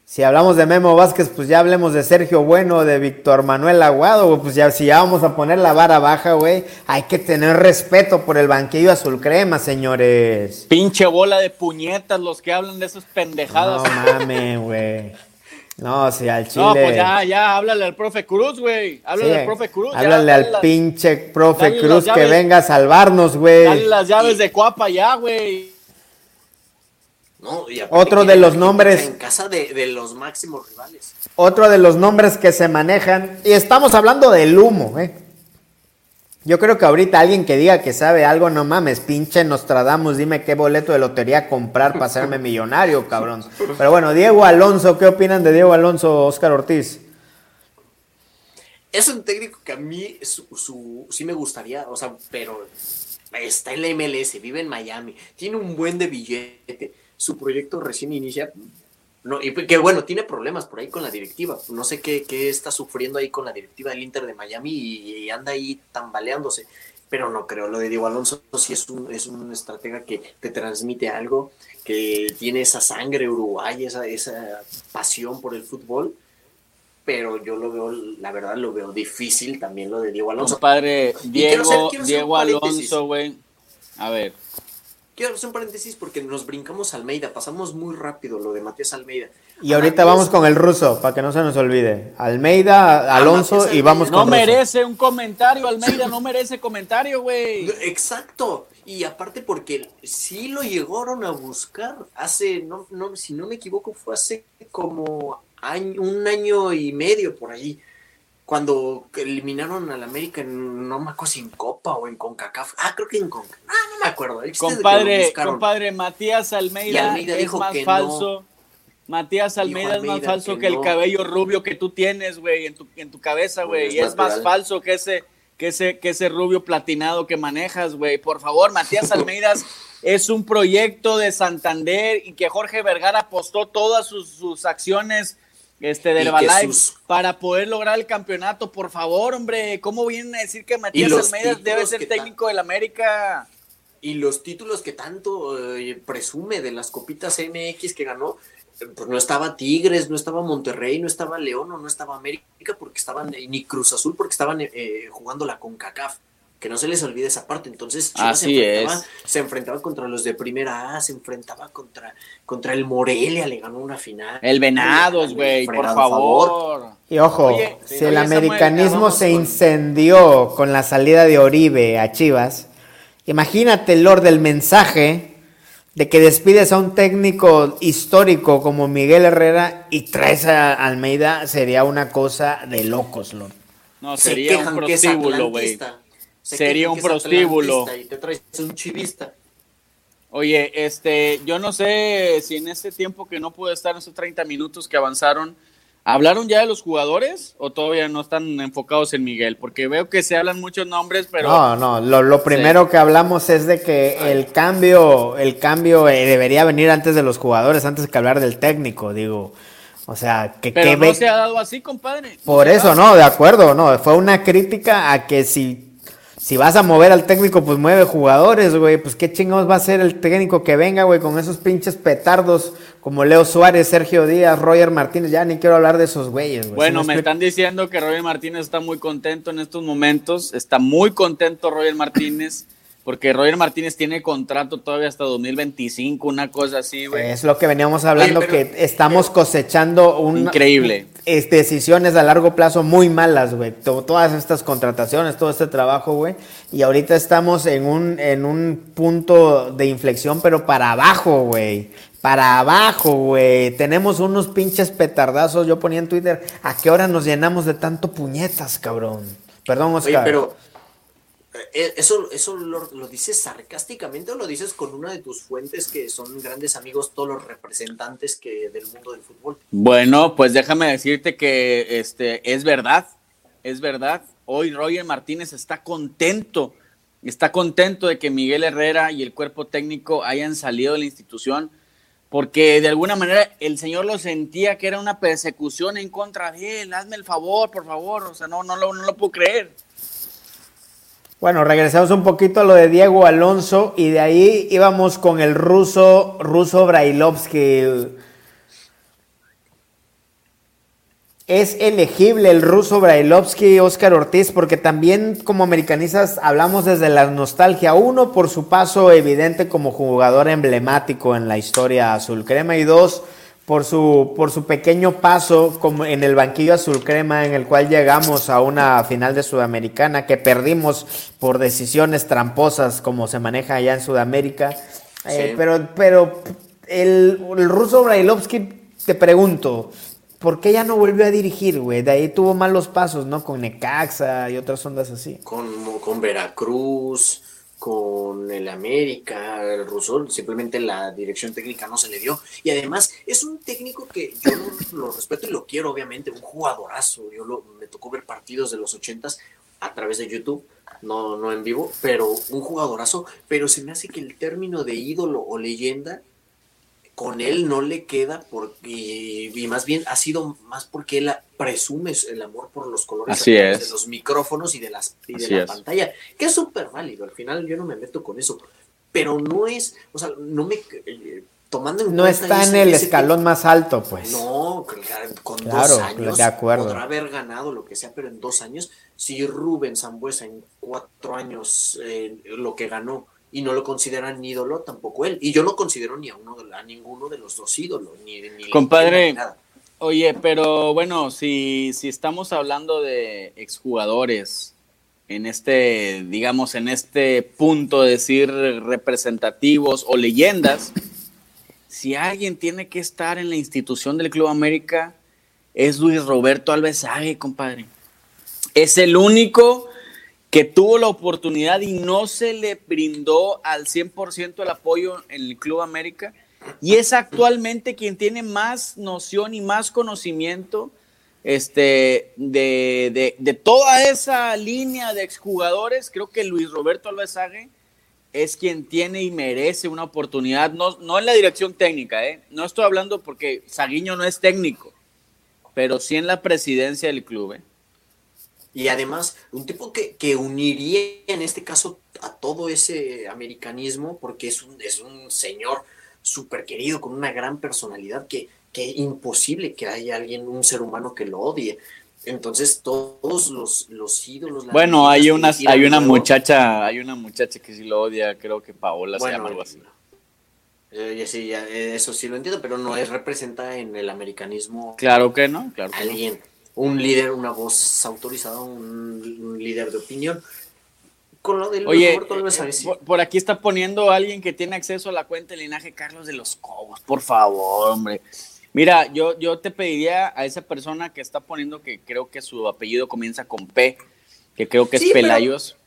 Si hablamos de Memo Vázquez, pues ya hablemos de Sergio Bueno, de Víctor Manuel Aguado, pues ya si ya vamos a poner la vara baja, güey, hay que tener respeto por el banquillo azul crema, señores. Pinche bola de puñetas los que hablan de esas pendejadas. No mames, güey. No, si al chile. No, pues ya, ya, háblale al profe Cruz, güey. Háblale al profe Cruz. Háblale al pinche profe Cruz que venga a salvarnos, güey. Dale las llaves de cuapa ya, güey. Otro de los nombres. En casa de, los máximos rivales. Otro de los nombres que se manejan. Y estamos hablando del humo, ¿eh? Yo creo que ahorita alguien que diga que sabe algo, no mames, pinche Nostradamus, dime qué boleto de lotería comprar para hacerme millonario, cabrón. Pero bueno, Diego Alonso, ¿qué opinan de Diego Alonso, Oscar Ortiz? es un técnico que a mí su, sí me gustaría, o sea, pero está en la MLS, vive en Miami, tiene un buen de billete, su proyecto recién inicia, no, y que bueno, tiene problemas por ahí con la directiva, no sé qué, qué está sufriendo ahí con la directiva del Inter de Miami y, anda ahí tambaleándose, pero no creo, lo de Diego Alonso sí es un, es un estratega que te transmite algo, que tiene esa sangre uruguaya, esa, esa pasión por el fútbol, pero yo lo veo, la verdad, lo veo difícil también lo de Diego Alonso. Padre, Diego, Diego Alonso, güey. A ver. Quiero hacer un paréntesis porque nos brincamos a Almeida, pasamos muy rápido lo de Matías Almeida. Y ahorita vamos con el ruso, para que no se nos olvide. Almeida, Alonso y vamos con No merece un comentario, Almeida, no merece comentario, güey. Exacto. Y aparte porque sí lo llegaron a buscar hace, no, no, si no me equivoco, fue hace como un año y medio por allí, cuando eliminaron al América en, no me acuerdo si en Copa o en CONCACAF. Ah, creo que en CONCACAF. Ah, no me acuerdo. Compadre, compadre, Matías Almeida, es más falso. Matías Almeida, es más falso que, el cabello rubio que tú tienes, güey, en tu, en tu cabeza, güey. y es más falso que ese, que ese, que ese rubio platinado que manejas, güey. Por favor, Matías [laughs] Almeida es un proyecto de Santander y que Jorge Vergara apostó todas sus, sus acciones este, de Herbalife para poder lograr el campeonato. Por favor, hombre, ¿cómo vienen a decir que Matías Almeida debe ser técnico del América? Y los títulos que tanto eh, presume de las copitas MX que ganó, pues no estaba Tigres, no estaba Monterrey, no estaba León, no estaba América, porque estaban, ni Cruz Azul, porque estaban eh, jugando la CONCACAF que no se les olvide esa parte. Entonces Chivas se, enfrentaba, se enfrentaba contra los de primera A, se enfrentaba contra, contra el Morelia, le ganó una final. El Venados, güey, por favor. Y ojo, si el americanismo se incendió con la salida de Oribe a Chivas, imagínate, Lord, del mensaje de que despides a un técnico histórico como Miguel Herrera y traes a Almeida, sería una cosa de locos, Lord. No, sería un prostíbulo, güey. Sería un prostíbulo. Y te traes un chivista. Oye, este, yo no sé si en ese tiempo que no pude estar, en esos 30 minutos que avanzaron, ¿hablaron ya de los jugadores o todavía no están enfocados en Miguel? Porque veo que se hablan muchos nombres, pero... No, no, lo, primero que hablamos es de que el cambio, el cambio eh, debería venir antes de los jugadores, antes que hablar del técnico, digo... O sea, que... Pero no se ha dado así, compadre. Por eso, no, de acuerdo, no. Fue una crítica a que si si vas a mover al técnico, pues mueve jugadores, güey. Pues qué chingados va a ser el técnico que venga, güey, con esos pinches petardos como Leo Suárez, Sergio Díaz, Roger Martínez. Ya ni quiero hablar de esos güeyes, güey. Bueno, me están diciendo que Roger Martínez está muy contento en estos momentos. Está muy contento Roger Martínez porque Roger Martínez tiene contrato todavía hasta 2025, una cosa así, güey. Es lo que veníamos hablando, que estamos cosechando un... Increíble. decisiones a largo plazo muy malas, güey. Todas estas contrataciones, todo este trabajo, güey. Y ahorita estamos en un, en un punto de inflexión, pero para abajo, güey. Para abajo, güey. Tenemos unos pinches petardazos. Yo ponía en Twitter, ¿a qué hora nos llenamos de tanto puñetas, cabrón? Perdón, Oscar. pero eh, ¿Eso, eso lo, dices sarcásticamente o lo dices con una de tus fuentes que son grandes amigos, todos los representantes que, del mundo del fútbol? Bueno, pues déjame decirte que este, es verdad, es verdad. Hoy Roger Martínez está contento, está contento de que Miguel Herrera y el cuerpo técnico hayan salido de la institución, porque de alguna manera el señor lo sentía que era una persecución en contra de él. Hazme el favor, por favor, o sea, no, no, no lo puedo creer. Bueno, regresamos un poquito a lo de Diego Alonso y de ahí íbamos con el ruso, ruso Brailovsky. Es elegible el ruso Brailovsky Oscar Ortiz porque también como americanistas hablamos desde la nostalgia. Uno, por su paso evidente como jugador emblemático en la historia azul crema y dos, por su, por su pequeño paso como en el banquillo azul crema en el cual llegamos a una final de Sudamericana que perdimos por decisiones tramposas como se maneja allá en Sudamérica. Eh, pero pero el, ruso Brailovsky, te pregunto, ¿por qué ya no volvió a dirigir, güey? De ahí tuvo malos pasos, ¿no? Con Necaxa y otras ondas así. Con, con Veracruz, con el América, el Russo, simplemente la dirección técnica no se le dio. Y además es un técnico que yo lo, respeto y lo quiero, obviamente, un jugadorazo. Yo lo, me tocó ver partidos de los ochentas a través de YouTube, no, no en vivo, pero un jugadorazo. Pero se me hace que el término de ídolo o leyenda con él no le queda porque, y más bien ha sido más porque él presume el amor por los colores de los micrófonos y de, las, de la pantalla, que es súper válido, al final yo no me meto con eso, pero no es, o sea, no me... Eh, tomando en no está en el escalón más alto, pues. No, con dos años de acuerdo. podrá haber ganado lo que sea, pero en dos años, si Rubén Zambuesa en cuatro años eh, lo que ganó y no lo consideran ídolo tampoco él. Y yo no considero ni a uno a ninguno de los dos ídolos, ni, ni Compadre, oye, pero bueno, si, si estamos hablando de exjugadores en este, digamos, en este punto de decir representativos o leyendas, si alguien tiene que estar en la institución del Club América, es Luis Roberto Alves compadre. Es el único que tuvo la oportunidad y no se le brindó al 100% el apoyo en el Club América y es actualmente quien tiene más noción y más conocimiento este, de, de, toda esa línea de exjugadores. Creo que Luis Roberto Alvesague es quien tiene y merece una oportunidad, no, no en la dirección técnica, ¿eh? no estoy hablando porque Saguiño no es técnico, pero sí en la presidencia del club. ¿eh? Y además, un tipo que, que, uniría en este caso a todo ese americanismo, porque es un, es un señor súper querido, con una gran personalidad, que, que imposible que haya alguien, un ser humano que lo odie. Entonces, todos los, los ídolos. Bueno, hay una, hay una muchacha, hay una muchacha que sí lo odia, creo que Paola se llama algo así. Eh, sí, eh, eso sí lo entiendo, pero no es representa en el americanismo. Claro que no, claro que alguien un líder, una voz autorizada, un, líder de opinión. Con lo del Oye, por, aquí está poniendo alguien que tiene acceso a la cuenta del linaje Carlos de los Cobos, por favor, hombre. Mira, yo, yo te pediría a esa persona que está poniendo que creo que su apellido comienza con P, que creo que es Pelayos.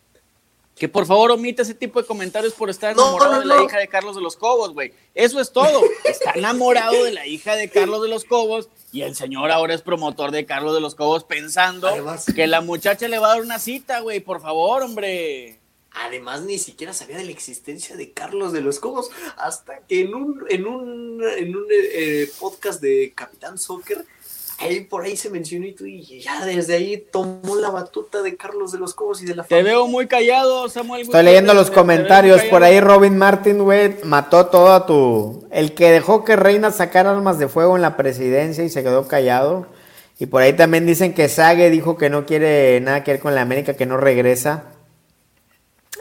Que por favor omita ese tipo de comentarios por estar enamorado de la hija de Carlos de los Cobos, güey. Eso es todo. Está enamorado de la hija de Carlos de los Cobos y el señor ahora es promotor de Carlos de los Cobos pensando que la muchacha le va a dar una cita, güey. Por favor, hombre. Además, ni siquiera sabía de la existencia de Carlos de los Cobos hasta que en un, en un, en un eh, podcast de Capitán Soccer ahí por ahí se mencionó y tú y ya desde ahí tomó la batuta de Carlos de los Cobos y de la Te veo muy callado, Samuel. Estoy leyendo los comentarios por ahí. Robin Martin, güey, mató todo a tu. El que dejó que Reina sacara armas de fuego en la presidencia y se quedó callado. Y por ahí también dicen que Sage dijo que no quiere nada que ver con la América, que no regresa.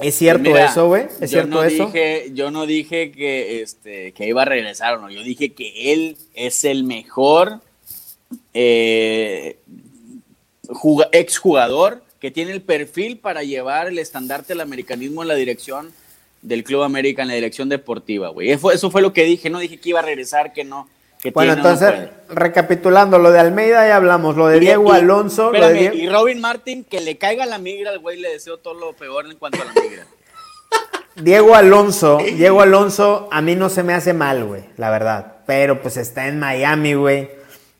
¿Es cierto eso, güey? ¿Es cierto eso? yo no dije que, este, que iba a regresar o no. Yo dije que él es el mejor eh, exjugador que tiene el perfil para llevar el estandarte del americanismo en la dirección del Club América, en la dirección deportiva, güey. Eso, fue lo que dije, no dije que iba a regresar, que no. bueno, entonces, recapitulando, lo de Almeida ya hablamos, lo de Diego Alonso. Y Robin Martin, que le caiga la migra al güey, le deseo todo lo peor en cuanto a la migra. Diego Alonso, Diego Alonso, a mí no se me hace mal, güey, la verdad. Pero pues está en Miami, güey.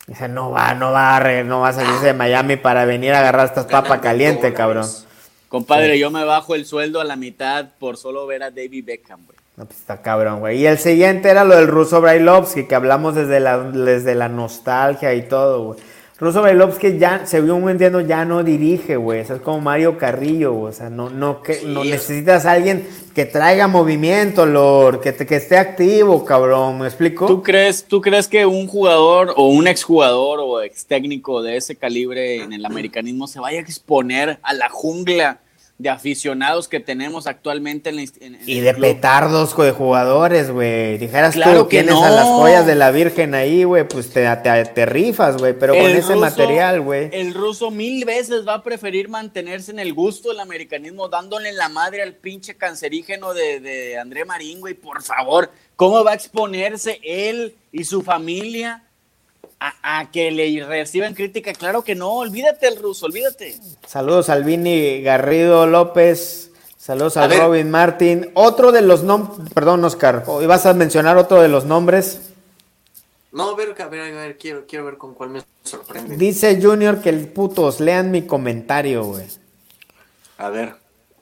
Dice, no va, no va, a, no va a salirse de Miami para venir a agarrar estas papas calientes, cabrón. Compadre, yo me bajo el sueldo a la mitad por solo ver a David Beckham, güey. No, pues está cabrón, güey. Y el siguiente era lo del ruso Brailovsky, que hablamos desde la, desde la nostalgia y todo, güey. Russo Bailovsky ya, se vio entiendo, ya no dirige, güey. es como Mario Carrillo, güey. O sea, no, no, que, no necesitas a alguien que traiga movimiento, Lord, que, que esté activo, cabrón. ¿Me explico? ¿Tú crees, ¿Tú crees que un jugador o un exjugador o ex técnico de ese calibre en el americanismo se vaya a exponer a la jungla de aficionados que tenemos actualmente en, en, y de petardos de jugadores, güey. Dijeras claro tú, que tienes a las joyas de la Virgen ahí, güey, pues te, te, rifas, güey, pero con ese material, güey. El ruso mil veces va a preferir mantenerse en el gusto del americanismo, dándole la madre al pinche cancerígeno de, de André Marín, güey, por favor. ¿Cómo va a exponerse él y su familia a, que le reciban crítica. Claro que no, olvídate el ruso, olvídate. Saludos Albini Garrido López. Saludos A a, ver. Robin Martin. Otro de los nombres, perdón Oscar, ¿ibas a mencionar otro de los nombres? No, a ver, a ver, a ver, quiero, quiero ver con cuál me sorprende. Dice Junior que el putos lean mi comentario, güey. A ver.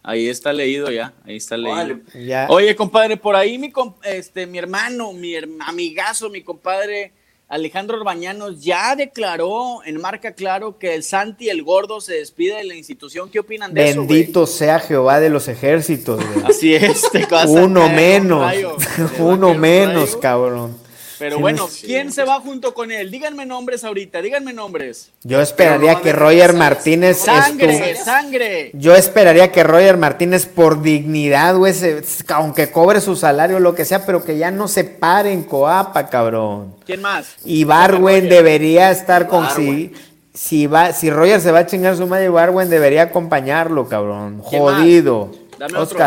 Ahí está leído ya, ahí está leído. Vale. Ya. Oye, compadre, por ahí mi, este, mi hermano, mi amigazo, mi compadre Alejandro Orbañanos ya declaró en marca claro que el Santi el Gordo se despide de la institución. ¿Qué opinan de eso? güey? Bendito sea Jehová de los ejércitos, güey. Así es, te Uno menos, rayo, [laughs] uno menos, rayo. cabrón. Pero Sí, bueno, sí. ¿quién se va junto con él? Díganme nombres ahorita, díganme nombres. Yo esperaría no, que Roger Martínez Sangre, estu- sangre. Yo esperaría que Roger Martínez por dignidad, güey, se- aunque cobre su salario lo que sea, pero que ya no se pare en Coapa, cabrón. ¿Quién más? Y Barwen Roger. debería estar con Barwen. si va si Roger se va a chingar su madre, Barwen debería acompañarlo, cabrón. Jodido. Dame otro.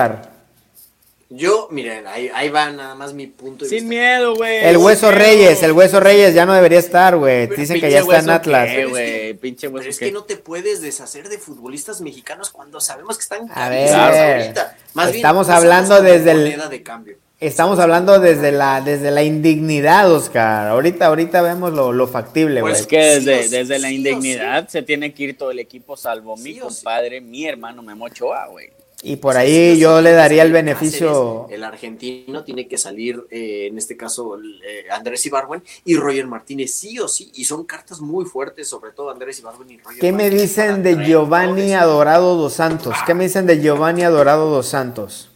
Yo, miren, ahí, ahí va nada más mi punto de Sin vista. miedo, güey. El Hueso miedo. Reyes, el Hueso Reyes ya no debería estar, güey. Dicen que ya está en Atlas. qué, que- pinche hueso Pero es qué. que no te puedes deshacer de futbolistas mexicanos cuando sabemos que están A ver, ahorita. Más bien, estamos hablando desde el- moneda de cambio. Estamos hablando desde la desde la indignidad, Oscar. Ahorita ahorita vemos lo, lo factible, güey. Pues Es que desde, Sí o sí, desde la sí indignidad se tiene que ir todo el equipo, salvo mi compadre, mi hermano Memo Ochoa, güey. Y por Sí, ahí sí, yo le daría el beneficio. Cáceres, el argentino tiene que salir, eh, en este caso, eh, Andrés Ibarwen y Roger Martínez, sí o sí. Y son cartas muy fuertes, sobre todo Andrés Ibarwen y Roger ¿Qué me Martínez dicen de Giovanni. Adorado dos Santos? ¿Qué me dicen de Giovanni Adorado dos Santos?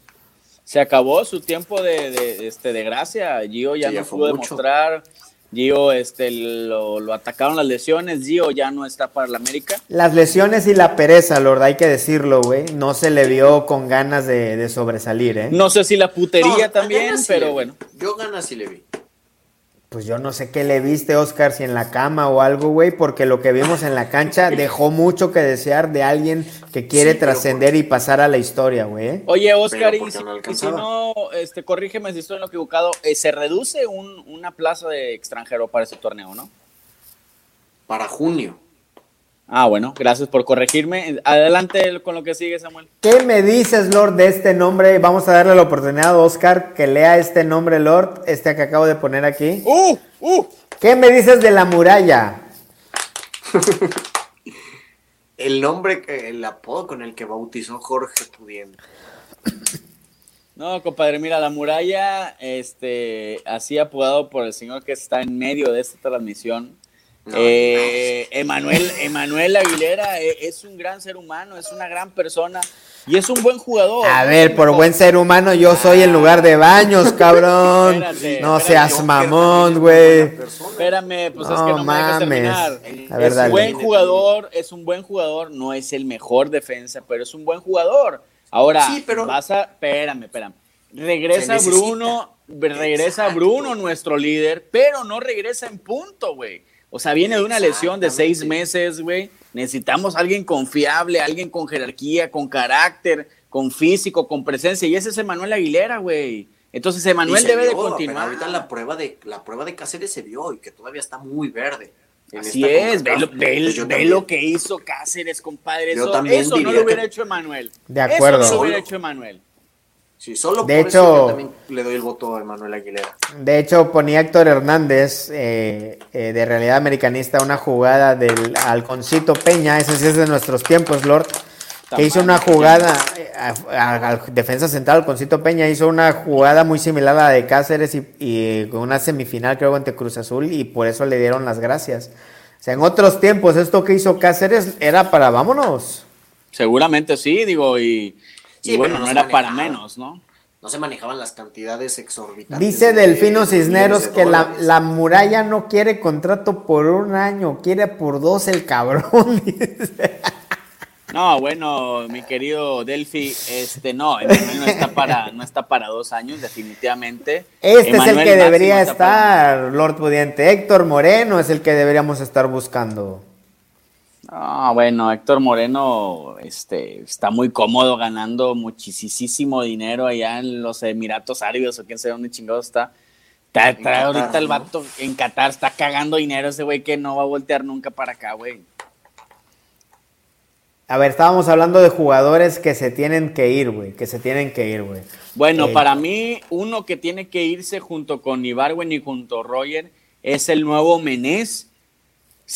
Se acabó su tiempo de, de, este, de gracia. Gio ya Sí, no ya pudo mucho. demostrar. Gio este, lo, lo atacaron las lesiones. Gio ya no está para la América. Las lesiones y la pereza, Lord, hay que decirlo, güey. No se le vio con ganas de, de sobresalir, ¿eh? No sé si la putería No, también, sí pero bueno. Yo ganas sí le vi. Pues yo no sé qué le viste, Oscar, si en la cama o algo, güey, porque lo que vimos en la cancha [laughs] dejó mucho que desear de alguien que quiere Sí, trascender y pasar a la historia, güey. ¿eh? Oye, Oscar, y si, no y si alcanzaba. no, este, corrígeme si estoy en lo equivocado, eh, se reduce un- una plaza de extranjero para ese torneo, ¿no? Para junio. Ah, bueno, gracias por corregirme. Adelante con lo que sigue, Samuel. ¿Qué me dices, Lord, de este nombre? Vamos a darle la oportunidad a Oscar que lea este nombre, Lord, este que acabo de poner aquí. ¡Uh! ¡Uh! ¿Qué me dices de la muralla? [laughs] El nombre, que- el apodo con el que bautizó Jorge Pudiente. No, compadre, mira, la muralla, este, así apodado por el señor que está en medio de esta transmisión. No, Eh, Emanuel, Emanuel Aguilera eh, es un gran ser humano, es una gran persona y es un buen jugador. A ver, por buen ser humano, yo soy en lugar de baños, cabrón. [laughs] Espérate, No espérate, seas mamón, es güey. Espérame, pues es No que no me dejas mames. terminar. A ver, es un buen jugador, es un buen jugador, no es el mejor defensa, pero es un buen jugador. Ahora, Sí, pero- vas a, espérame, espérame. Regresa. Bruno, regresa Exacto. Bruno, nuestro líder, pero no regresa en punto, güey. O sea, viene de una lesión de seis meses, güey. Necesitamos alguien confiable, alguien con jerarquía, con carácter, con físico, con presencia. Y ese es Emanuel Aguilera, güey. Entonces, Emanuel debe de pero continuar. Ahorita la prueba de la prueba de Cáceres se vio y que todavía está muy verde. Así es, ve, lo, CONCACAF. ve- yo ve también. lo que hizo Cáceres, compadre. Yo Eso, también eso no lo hubiera que- hecho Emanuel. De acuerdo. Eso no lo hubiera hecho Emanuel. Sí, solo De por hecho- eso yo también le doy el voto a Manuel Aguilera. De hecho, ponía Héctor Hernández eh, eh, de Realidad Americanista una jugada del Alconcito Peña, ese sí es de nuestros tiempos, Lord, que hizo una jugada, eh, al defensa central, Alconcito Peña hizo una jugada muy similar a la de Cáceres y, y con una semifinal creo ante Cruz Azul y por eso le dieron las gracias. O sea, en otros tiempos esto que hizo Cáceres era para vámonos. Seguramente sí, digo, y, y Sí, bueno, pero no era para menos, ¿no? No se manejaban las cantidades exorbitantes. Dice de- Delfino de Cisneros de que la, la muralla no quiere contrato por un año, quiere por dos el cabrón. [laughs] dice. No, bueno, mi querido Delphi, este no, Emanuel no está para, no está para dos años, definitivamente. Este es el que máximo debería para- estar, Lord Pudiente. Héctor Moreno es el que deberíamos estar buscando. Ah, bueno, Héctor Moreno este, está muy cómodo ganando muchísimo dinero allá en los Emiratos Árabes o quién sabe dónde chingados está. Está, está Qatar, ahorita el vato en Qatar, está cagando dinero ese güey que no va a voltear nunca para acá, güey. A ver, estábamos hablando de jugadores que se tienen que ir, güey. Que se tienen que ir, güey. Bueno, Eh, para mí, uno que tiene que irse junto con Ibarwen y junto a Roger es el nuevo Menés,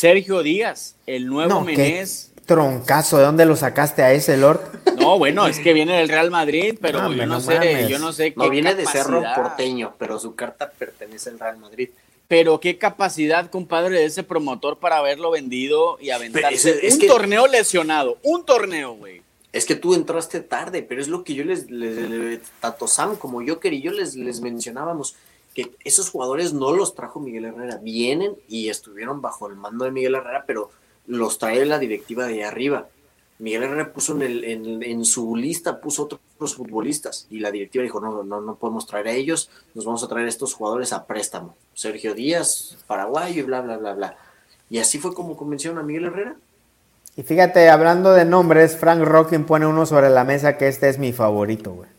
Sergio Díaz, el nuevo No, qué Menés. troncazo. ¿De dónde lo sacaste a ese, Lord? [laughs] No, bueno, es que viene del Real Madrid, pero No, yo no, sé, mames. yo no sé qué No viene de Cerro Porteño, pero su carta pertenece al Real Madrid. Pero qué capacidad, compadre, de ese promotor para haberlo vendido y aventarse es un que- torneo lesionado, un torneo, güey. Es que tú entraste tarde, pero es lo que yo les, les- les- tanto Sam como Joker y yo les, les mencionábamos, que esos jugadores no los trajo Miguel Herrera, vienen y estuvieron bajo el mando de Miguel Herrera, pero los trae la directiva de arriba. Miguel Herrera puso en, el, en, su lista, puso otros futbolistas y la directiva dijo, no, no, no podemos traer a ellos, nos vamos a traer a estos jugadores a préstamo. Sergio Díaz, paraguayo y bla, bla, bla, bla. Y así fue como convencieron a Miguel Herrera. Y fíjate, hablando de nombres, Frank Rockin pone uno sobre la mesa que este es mi favorito, güey.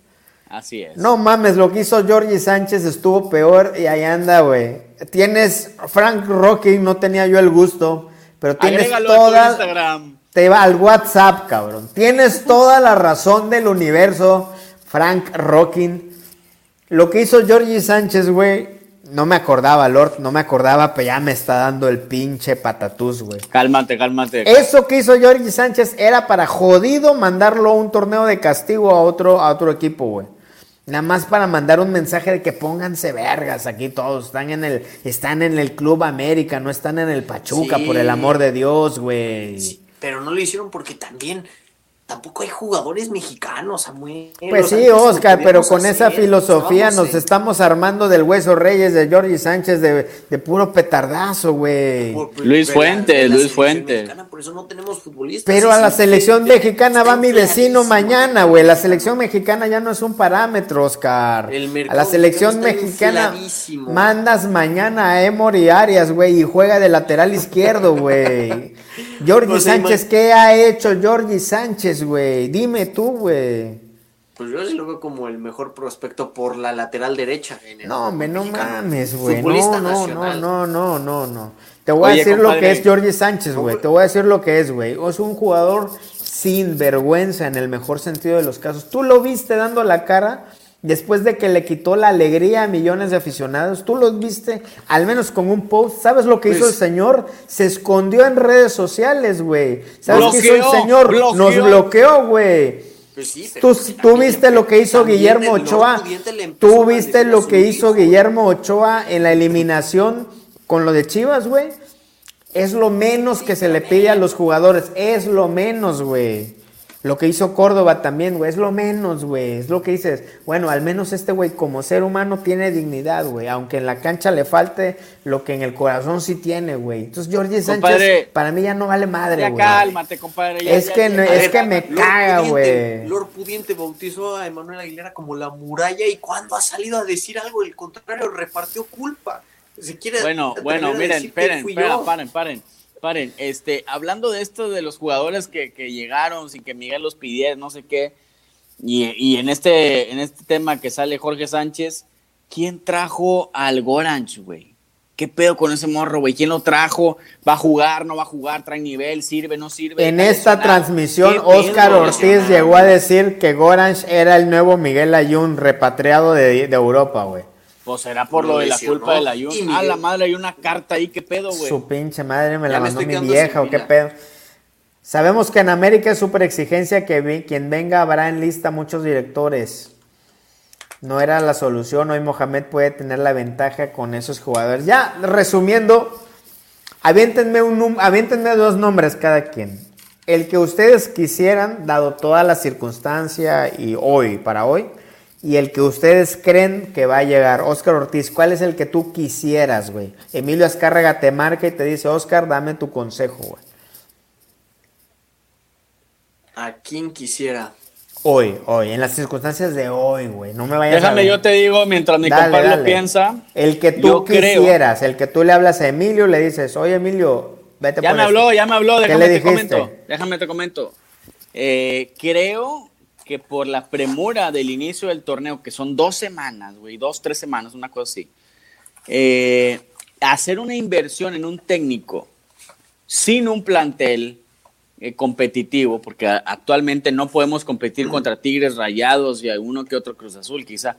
Así es. No mames, lo que hizo Georgie Sánchez estuvo peor y ahí anda, güey. Tienes Frank Rocking, no tenía yo el gusto, pero tienes Agrégalo a tu toda Instagram. te va al WhatsApp, cabrón. Tienes toda la razón del universo, Frank Rocking. Lo que hizo Georgie Sánchez, güey, no me acordaba, Lord, no me acordaba, pero ya me está dando el pinche patatús, güey. Cálmate, cálmate. Eso que hizo Georgie Sánchez era para jodido mandarlo a un torneo de castigo a otro, a otro equipo, güey. Nada más para mandar un mensaje de que pónganse vergas aquí todos. Están en el, están en el Club América, no están en el Pachuca, Sí. por el amor de Dios, güey. Sí, pero no lo hicieron porque también tampoco hay jugadores mexicanos, Samuel. Pues sí, Oscar, pero con esa hacer, filosofía nos en- estamos armando del Hueso Reyes, de Georgie Sánchez, de, de puro petardazo, güey. Luis Fuentes, Luis Fuentes. mexicana, Por eso no tenemos futbolistas. Pero a la selección mexicana va mi vecino mañana, güey. La selección mexicana ya no es un parámetro, Oscar. El A la selección mexicana mandas mañana a Emory Arias, güey, y juega de lateral izquierdo, güey. O sea, Sánchez, ¿qué ha hecho Georgie Sánchez, güey? Dime tú, güey. Pues yo sí lo veo como el mejor prospecto por la lateral derecha. en el No, hombre, no mames, güey. No, no, no, no, no, no, no. Te voy a decir lo que es Georgie Sánchez, güey. Te voy a decir lo que es, güey. Es un jugador sin vergüenza en el mejor sentido de los casos. Tú lo viste dando la cara después de que le quitó la alegría a millones de aficionados. Tú lo viste al menos con un post. ¿Sabes lo que hizo el Pues- señor? Se escondió en redes sociales, güey. ¿Sabes qué hizo el Bloqueó, señor? Nos bloqueó. bloqueó, güey. Pues sí, Tú, tú viste lo que hizo Guillermo el Ochoa. Tú viste lo que hizo. Guillermo Ochoa en la eliminación con lo de Chivas, güey. Es lo menos que se le pide a los jugadores. Es lo menos, güey. Lo que hizo Córdoba también, güey. Es lo menos, güey. Es lo que dices. Bueno, al menos este güey como ser humano tiene dignidad, güey. Aunque en la cancha le falte lo que en el corazón sí tiene, güey. Entonces, Jorge Sánchez, Compadre, para mí ya no vale madre, Ya güey. cálmate, compadre. ya, Es ya, que ya, no- es ya, que me Lord caga, Pudiente- güey. Lord Pudiente bautizó a Emanuel Aguilera como la muralla y cuando ha salido a decir algo, el contrario, repartió culpa. Se quiere Bueno, bueno, miren, esperen, esperen, paren, paren, paren. Este, hablando de esto de los jugadores que, que llegaron sin que Miguel los pidiera, no sé qué, y, y en este, en este tema que sale Jorge Sánchez, ¿quién trajo al Goranch, güey? ¿Qué pedo con ese morro, güey? ¿Quién lo trajo? ¿Va a jugar? ¿No va a jugar? ¿Trae nivel? ¿Sirve? ¿No sirve? En ¿Está esta transmisión, ¿Qué Oscar? Ortiz llegó a decir que Gorange era el nuevo Miguel Ayun repatriado de, de Europa, güey. Pues será por Lo lo de la lesionó. culpa del Y Ayun. Miguel- Ah, la madre, hay una carta ahí, ¿qué pedo, güey? Su pinche madre me la Ya mandó mi vieja o qué pedo. Sabemos que en América es súper exigencia que vi- quien venga habrá en lista muchos directores. No era la solución. Hoy Mohamed puede tener la ventaja con esos jugadores. Ya, resumiendo, aviéntenme, un, aviéntenme dos nombres cada quien. El que ustedes quisieran, dado toda la circunstancia y hoy, para hoy, y el que ustedes creen que va a llegar. Oscar Ortiz, ¿cuál es el que tú quisieras, güey? Emilio Azcárraga te marca y te dice, Oscar, dame tu consejo, güey. ¿A quién quisiera? Hoy, hoy, en las circunstancias de hoy, güey. No me vayas a Déjame, yo te digo, mientras mi Dale, compadre dale. lo piensa. El que tú creo- quisieras, el que tú le hablas a Emilio, le dices, oye Emilio, vete Ya por me esto". habló, ya me habló, ¿Qué déjame le te dijiste? comento. Déjame te comento. Eh, creo que por la premura del inicio del torneo, que son dos semanas, güey, dos, tres semanas, una cosa así. eh, hacer una inversión en un técnico sin un plantel eh, competitivo, porque actualmente no podemos competir contra Tigres Rayados y alguno que otro Cruz Azul, quizá.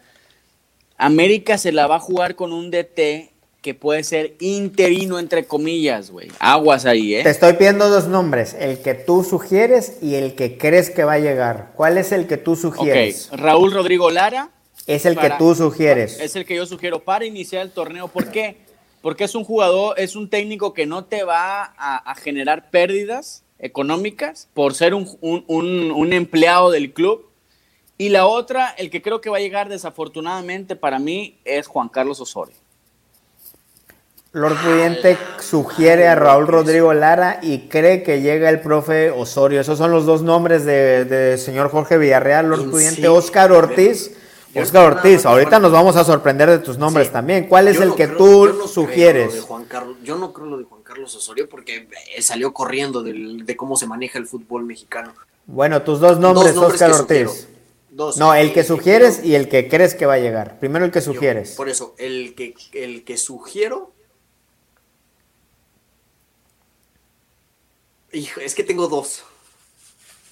América se la va a jugar con un DT que puede ser interino, entre comillas, güey. Aguas ahí, ¿eh? Te estoy pidiendo dos nombres, el que tú sugieres y el que crees que va a llegar. ¿Cuál es el que tú sugieres? Raúl Rodrigo Lara. Es el que tú sugieres. Es el que yo sugiero para iniciar el torneo. ¿Por qué? Porque es un jugador, es un técnico que no te va a, generar pérdidas económicas por ser un, un empleado del club. Y la otra, el que creo que va a llegar desafortunadamente para mí, es Juan Carlos Osorio. Lord Pudiente sugiere a Raúl Rodrigo Lara y cree que llega el profe Osorio. Esos son los dos nombres de, señor Jorge Villarreal, Lord Pudiente, Oscar Ortiz. Oscar Ortiz, ahorita nos vamos a sorprender de tus nombres también. ¿Cuál es el que tú sugieres? yo no creo lo de Juan Carlos Osorio porque eh, salió corriendo de cómo se maneja el fútbol mexicano. Bueno, tus dos nombres, Oscar Ortiz. no, el que sugieres y el que crees que va a llegar. Primero el que sugieres. por eso, el que, el que sugiero Hijo, es que tengo dos.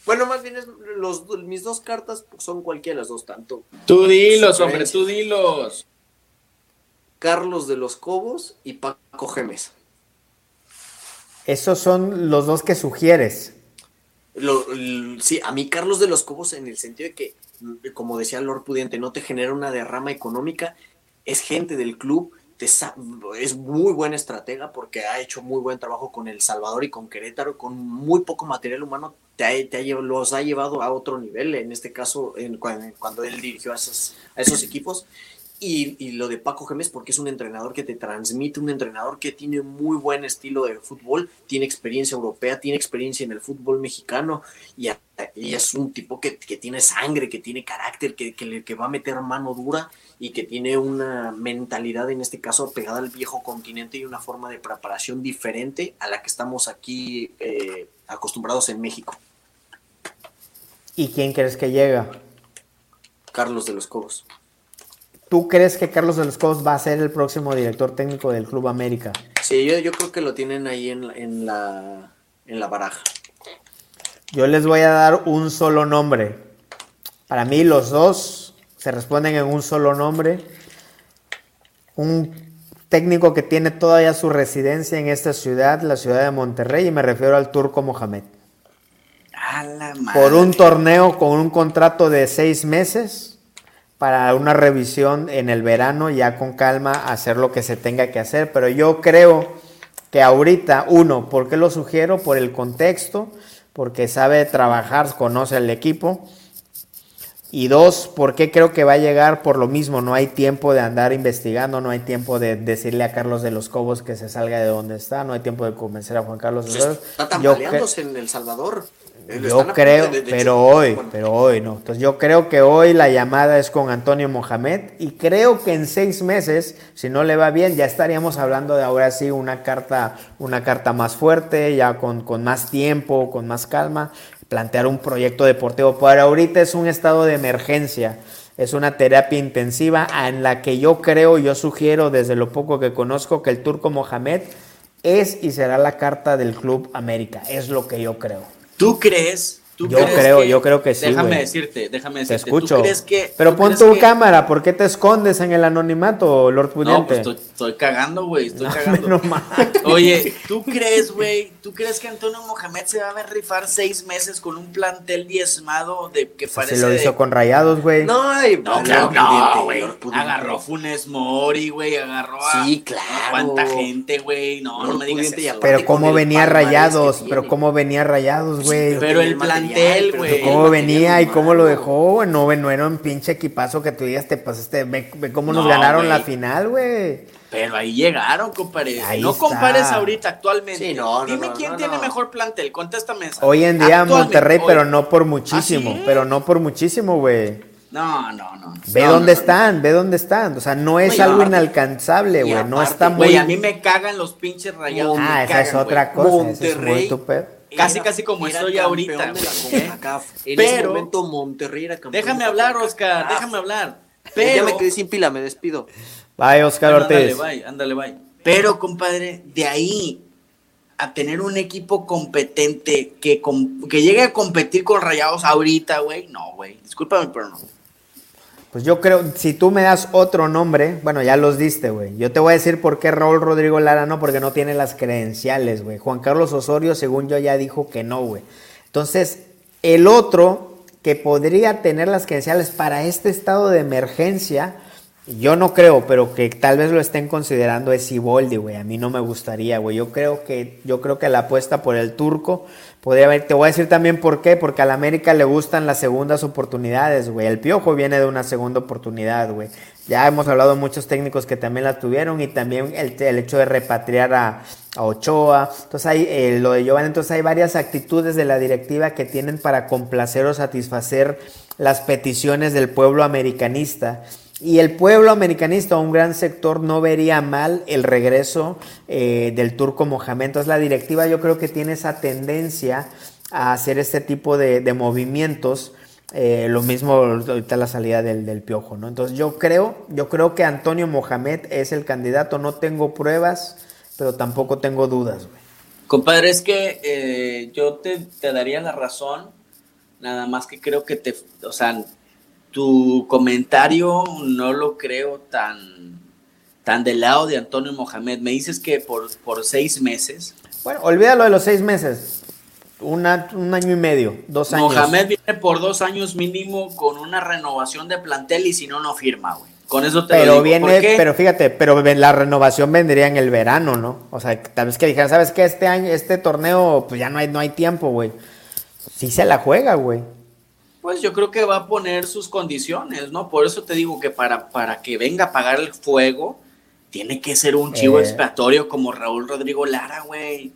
Bueno, más bien es los, mis dos cartas son cualquiera de las dos, tanto. Tú dilos, hombre, tú dilos. Carlos de los Cobos y Paco Gemes. Esos son los dos que sugieres. sí, a mí Carlos de los Cobos en el sentido de que, como decía Lord Pudiente, no te genera una derrama económica, es gente del club es muy buena estratega porque ha hecho muy buen trabajo con El Salvador y con Querétaro, con muy poco material humano, te, los ha llevado a otro nivel, en este caso en, cuando, él dirigió a esos, a esos equipos. Y, lo de Paco Gemes, porque es un entrenador que te transmite, un entrenador que tiene muy buen estilo de fútbol, tiene experiencia europea, tiene experiencia en el fútbol mexicano y, es un tipo que, tiene sangre, que tiene carácter, que, que, va a meter mano dura y que tiene una mentalidad, en este caso, pegada al viejo continente y una forma de preparación diferente a la que estamos aquí eh, acostumbrados en México. ¿Y quién crees que llega? Carlos de los Cobos. ¿Tú crees que Carlos de los Cobos va a ser el próximo director técnico del Club América? Sí, yo, creo que lo tienen ahí en, la, en la baraja. Yo les voy a dar un solo nombre. Para mí los dos se responden en un solo nombre. Un técnico que tiene todavía su residencia en esta ciudad, la ciudad de Monterrey, y me refiero al turco Mohamed. Por un torneo con un contrato de seis meses para una revisión en el verano, ya con calma, hacer lo que se tenga que hacer. Pero yo creo que ahorita, uno, ¿por qué lo sugiero? Por el contexto, porque sabe trabajar, conoce el equipo. Y dos, ¿por qué creo que va a llegar por lo mismo? No hay tiempo de andar investigando, no hay tiempo de decirle a Carlos de los Cobos que se salga de donde está, no hay tiempo de convencer a Juan Carlos. de pues está tambaleándose en El Salvador. Yo creo, pero hoy, pero hoy no. Entonces yo creo que hoy la llamada es con Antonio Mohamed y creo que en seis meses, si no le va bien, ya estaríamos hablando de ahora sí una carta, una carta más fuerte, ya con, con más tiempo, con más calma, plantear un proyecto deportivo. Para ahorita es un estado de emergencia, es una terapia intensiva en la que yo creo, yo sugiero desde lo poco que conozco que el turco Mohamed es y será la carta del Club América, es lo que yo creo. ¿Tú crees? yo creo, yo creo que sí. Déjame decirte, déjame decirte. Te escucho. Pero pon tu cámara, ¿por qué te escondes en el anonimato, Lord Pudiente? No, pues estoy, cagando, güey, estoy [laughs] cagando. Oye, ¿tú crees, güey? ¿Tú crees que Antonio Mohamed se va a ver rifar seis meses con un plantel diezmado de que parece. Se lo hizo con rayados, güey. No, no, claro, no, güey. Agarró Funes Mori, güey, agarró a. Sí, claro. ¿Cuánta gente, güey? No, no me digas eso. Pero cómo venía rayados, pero cómo venía rayados, güey. Pero el plantel, güey. Cómo venía y cómo lo dejó, No, no era un pinche equipazo que tú digas, te pasaste. Ve, cómo nos ganaron la final, güey. Pero ahí llegaron, compadre. no compares ahorita, actualmente. Dime quién tiene mejor plantel, contéstame esa. Hoy en día Monterrey, pero no por muchísimo. ¿Ah, pero no por muchísimo, güey. No, no, no. Ve dónde están, ve dónde están. O sea, no es algo inalcanzable, güey. No está muy. Güey, a mí me cagan los pinches rayados. Ah, esa es otra cosa. Monterrey. casi, casi como estoy ahorita. En ese momento Monterrey era campeón. Déjame hablar, Oscar, déjame hablar. Pero... Ya me quedé sin pila, me despido. Bye, Oscar Ortiz. Ándale, bye, ándale, bye. Pero, compadre, de ahí a tener un equipo competente que, que llegue a competir con Rayados ahorita, güey. No, güey. Discúlpame, pero no. Pues yo creo, si tú me das otro nombre, bueno, ya los diste, güey. Yo te voy a decir por qué Raúl Rodrigo Lara no, porque no tiene las credenciales, güey. Juan Carlos Osorio, según yo, ya dijo que no, güey. Entonces, el otro que podría tener las credenciales para este estado de emergencia, yo no creo, pero que tal vez lo estén considerando es Iboldi, güey. A mí no me gustaría, güey. Yo creo que, yo creo que la apuesta por el turco podría haber. Te voy a decir también por qué, porque a la América le gustan las segundas oportunidades, güey. El piojo viene de una segunda oportunidad, güey. Ya hemos hablado de muchos técnicos que también la tuvieron y también el, hecho de repatriar a, Ochoa. Entonces hay eh, lo de Giovanni, entonces hay varias actitudes de la directiva que tienen para complacer o satisfacer las peticiones del pueblo americanista. Y el pueblo americanista, un gran sector, no vería mal el regreso eh, del turco Mohamed. Entonces la directiva yo creo que tiene esa tendencia a hacer este tipo de, movimientos. Eh, lo mismo ahorita la salida del, piojo, ¿no? Entonces yo creo, yo creo que Antonio Mohamed es el candidato. No tengo pruebas, pero tampoco tengo dudas. Compadre, es que eh, yo te daría la razón, nada más que creo que te, o sea, tu comentario no lo creo tan, tan del lado de Antonio Mohamed. Me dices que por, por seis meses. Bueno, olvídalo de los seis meses. un año y medio, dos años. Mohamed viene por dos años mínimo con una renovación de plantel y si no, no firma, güey. Con eso te pero lo digo. Viene, pero fíjate, pero la renovación vendría en el verano, ¿no? O sea, tal vez que dijeran, ¿sabes qué? Este año, este torneo, pues ya no hay, no hay tiempo, güey. Sí se la juega, güey pues yo creo que va a poner sus condiciones, ¿no? Por eso te digo que para, para que venga a apagar el fuego, tiene que ser un chivo eh. expiatorio como Raúl Rodrigo Lara, güey.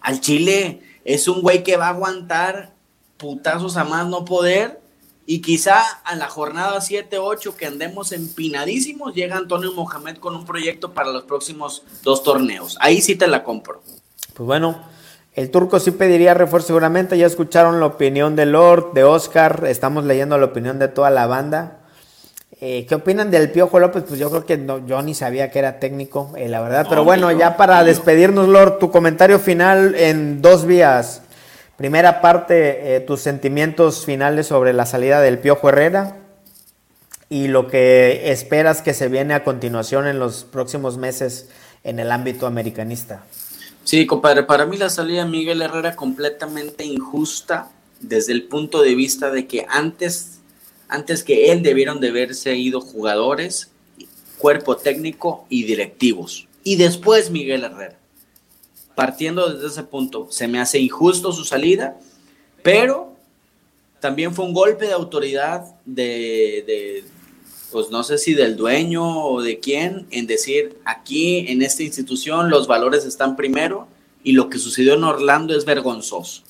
Al Chile es un güey que va a aguantar putazos a más no poder. Y quizá a la jornada 7-8 que andemos empinadísimos, llega Antonio Mohamed con un proyecto para los próximos dos torneos. Ahí sí te la compro. Pues bueno, el turco sí pediría refuerzo seguramente. Ya escucharon la opinión de Lord, de Oscar. Estamos leyendo la opinión de toda la banda. Eh, ¿Qué opinan del Piojo López? Pues yo creo que no, yo ni sabía que era técnico, eh, la verdad. Pero bueno, ya para despedirnos, Lord, tu comentario final en dos vías. Primera parte, eh, tus sentimientos finales sobre la salida del Piojo Herrera y lo que esperas que se viene a continuación en los próximos meses en el ámbito americanista. Sí, compadre, para mí la salida de Miguel Herrera completamente injusta desde el punto de vista de que antes, antes que él debieron de haberse ido jugadores, cuerpo técnico y directivos. Y después Miguel Herrera. Partiendo desde ese punto, se me hace injusto su salida, pero también fue un golpe de autoridad de, pues no sé si del dueño o de quién, en decir, aquí en esta institución los valores están primero y lo que sucedió en Orlando es vergonzoso.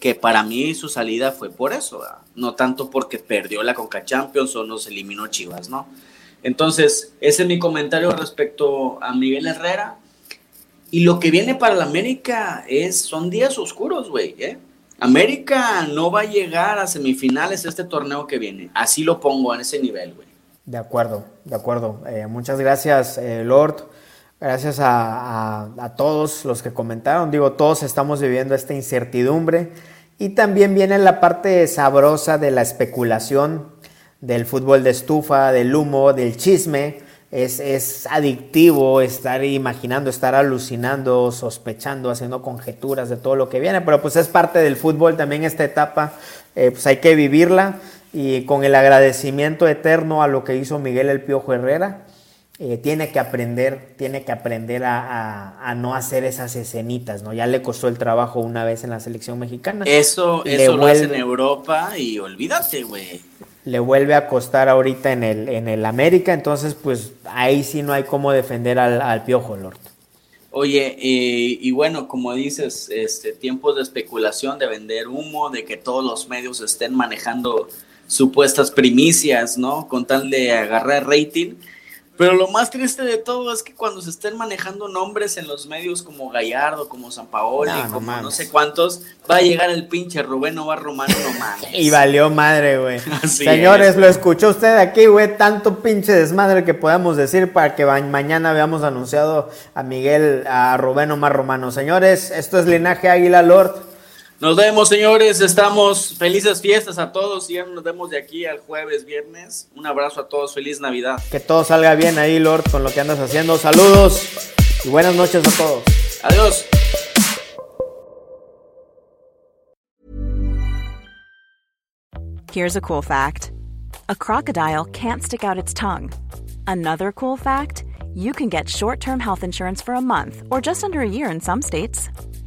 Que para mí su salida fue por eso, no tanto porque perdió la Conca Champions o nos eliminó Chivas, ¿no? Entonces, ese es mi comentario respecto a Miguel Herrera. Y lo que viene para la América es, son días oscuros, güey, ¿eh? América no va a llegar a semifinales este torneo que viene. Así lo pongo en ese nivel, güey. De acuerdo, de acuerdo. Eh, muchas gracias, eh, Lord. Gracias a, todos los que comentaron. Digo, todos estamos viviendo esta incertidumbre. Y también viene la parte sabrosa de la especulación, del fútbol de estufa, del humo, del chisme es, adictivo estar imaginando, estar alucinando, sospechando, haciendo conjeturas de todo lo que viene, pero pues es parte del fútbol también esta etapa, eh, pues hay que vivirla y con el agradecimiento eterno a lo que hizo Miguel El Piojo Herrera, eh, tiene que aprender, tiene que aprender a, no hacer esas escenitas, ¿no? Ya le costó el trabajo una vez en la selección mexicana. Eso, eso lo hace en Europa y olvídate, güey le vuelve a costar ahorita en el, en el América, entonces pues ahí sí no hay cómo defender al, Piojo Lord. Oye, y bueno, como dices, este, tiempos de especulación, de vender humo, de que todos los medios estén manejando supuestas primicias, ¿no? Con tal de agarrar rating. Pero lo más triste de todo es que cuando se estén manejando nombres en los medios como Gallardo, como San Paolo, No, no como no sé cuántos, va a llegar el pinche Rubén Omar Romano, no [laughs] mames. Y valió madre, güey. [laughs] Señores, es. lo escuchó usted aquí, güey. Tanto pinche desmadre que podamos decir para que ma- mañana veamos anunciado a Miguel, a Rubén Omar Romano. Señores, esto es Linaje Águila Lord. Nos vemos, señores. Estamos felices fiestas a todos y ya nos vemos de aquí al jueves, viernes. Un abrazo a todos. Feliz Navidad. Que todo salga bien ahí, Lord, con lo que andas haciendo. Saludos y buenas noches a todos. Adiós. Here's a cool fact a crocodile can't stick out its tongue. Another cool fact you can get short term health insurance for a month or just under a year in some states.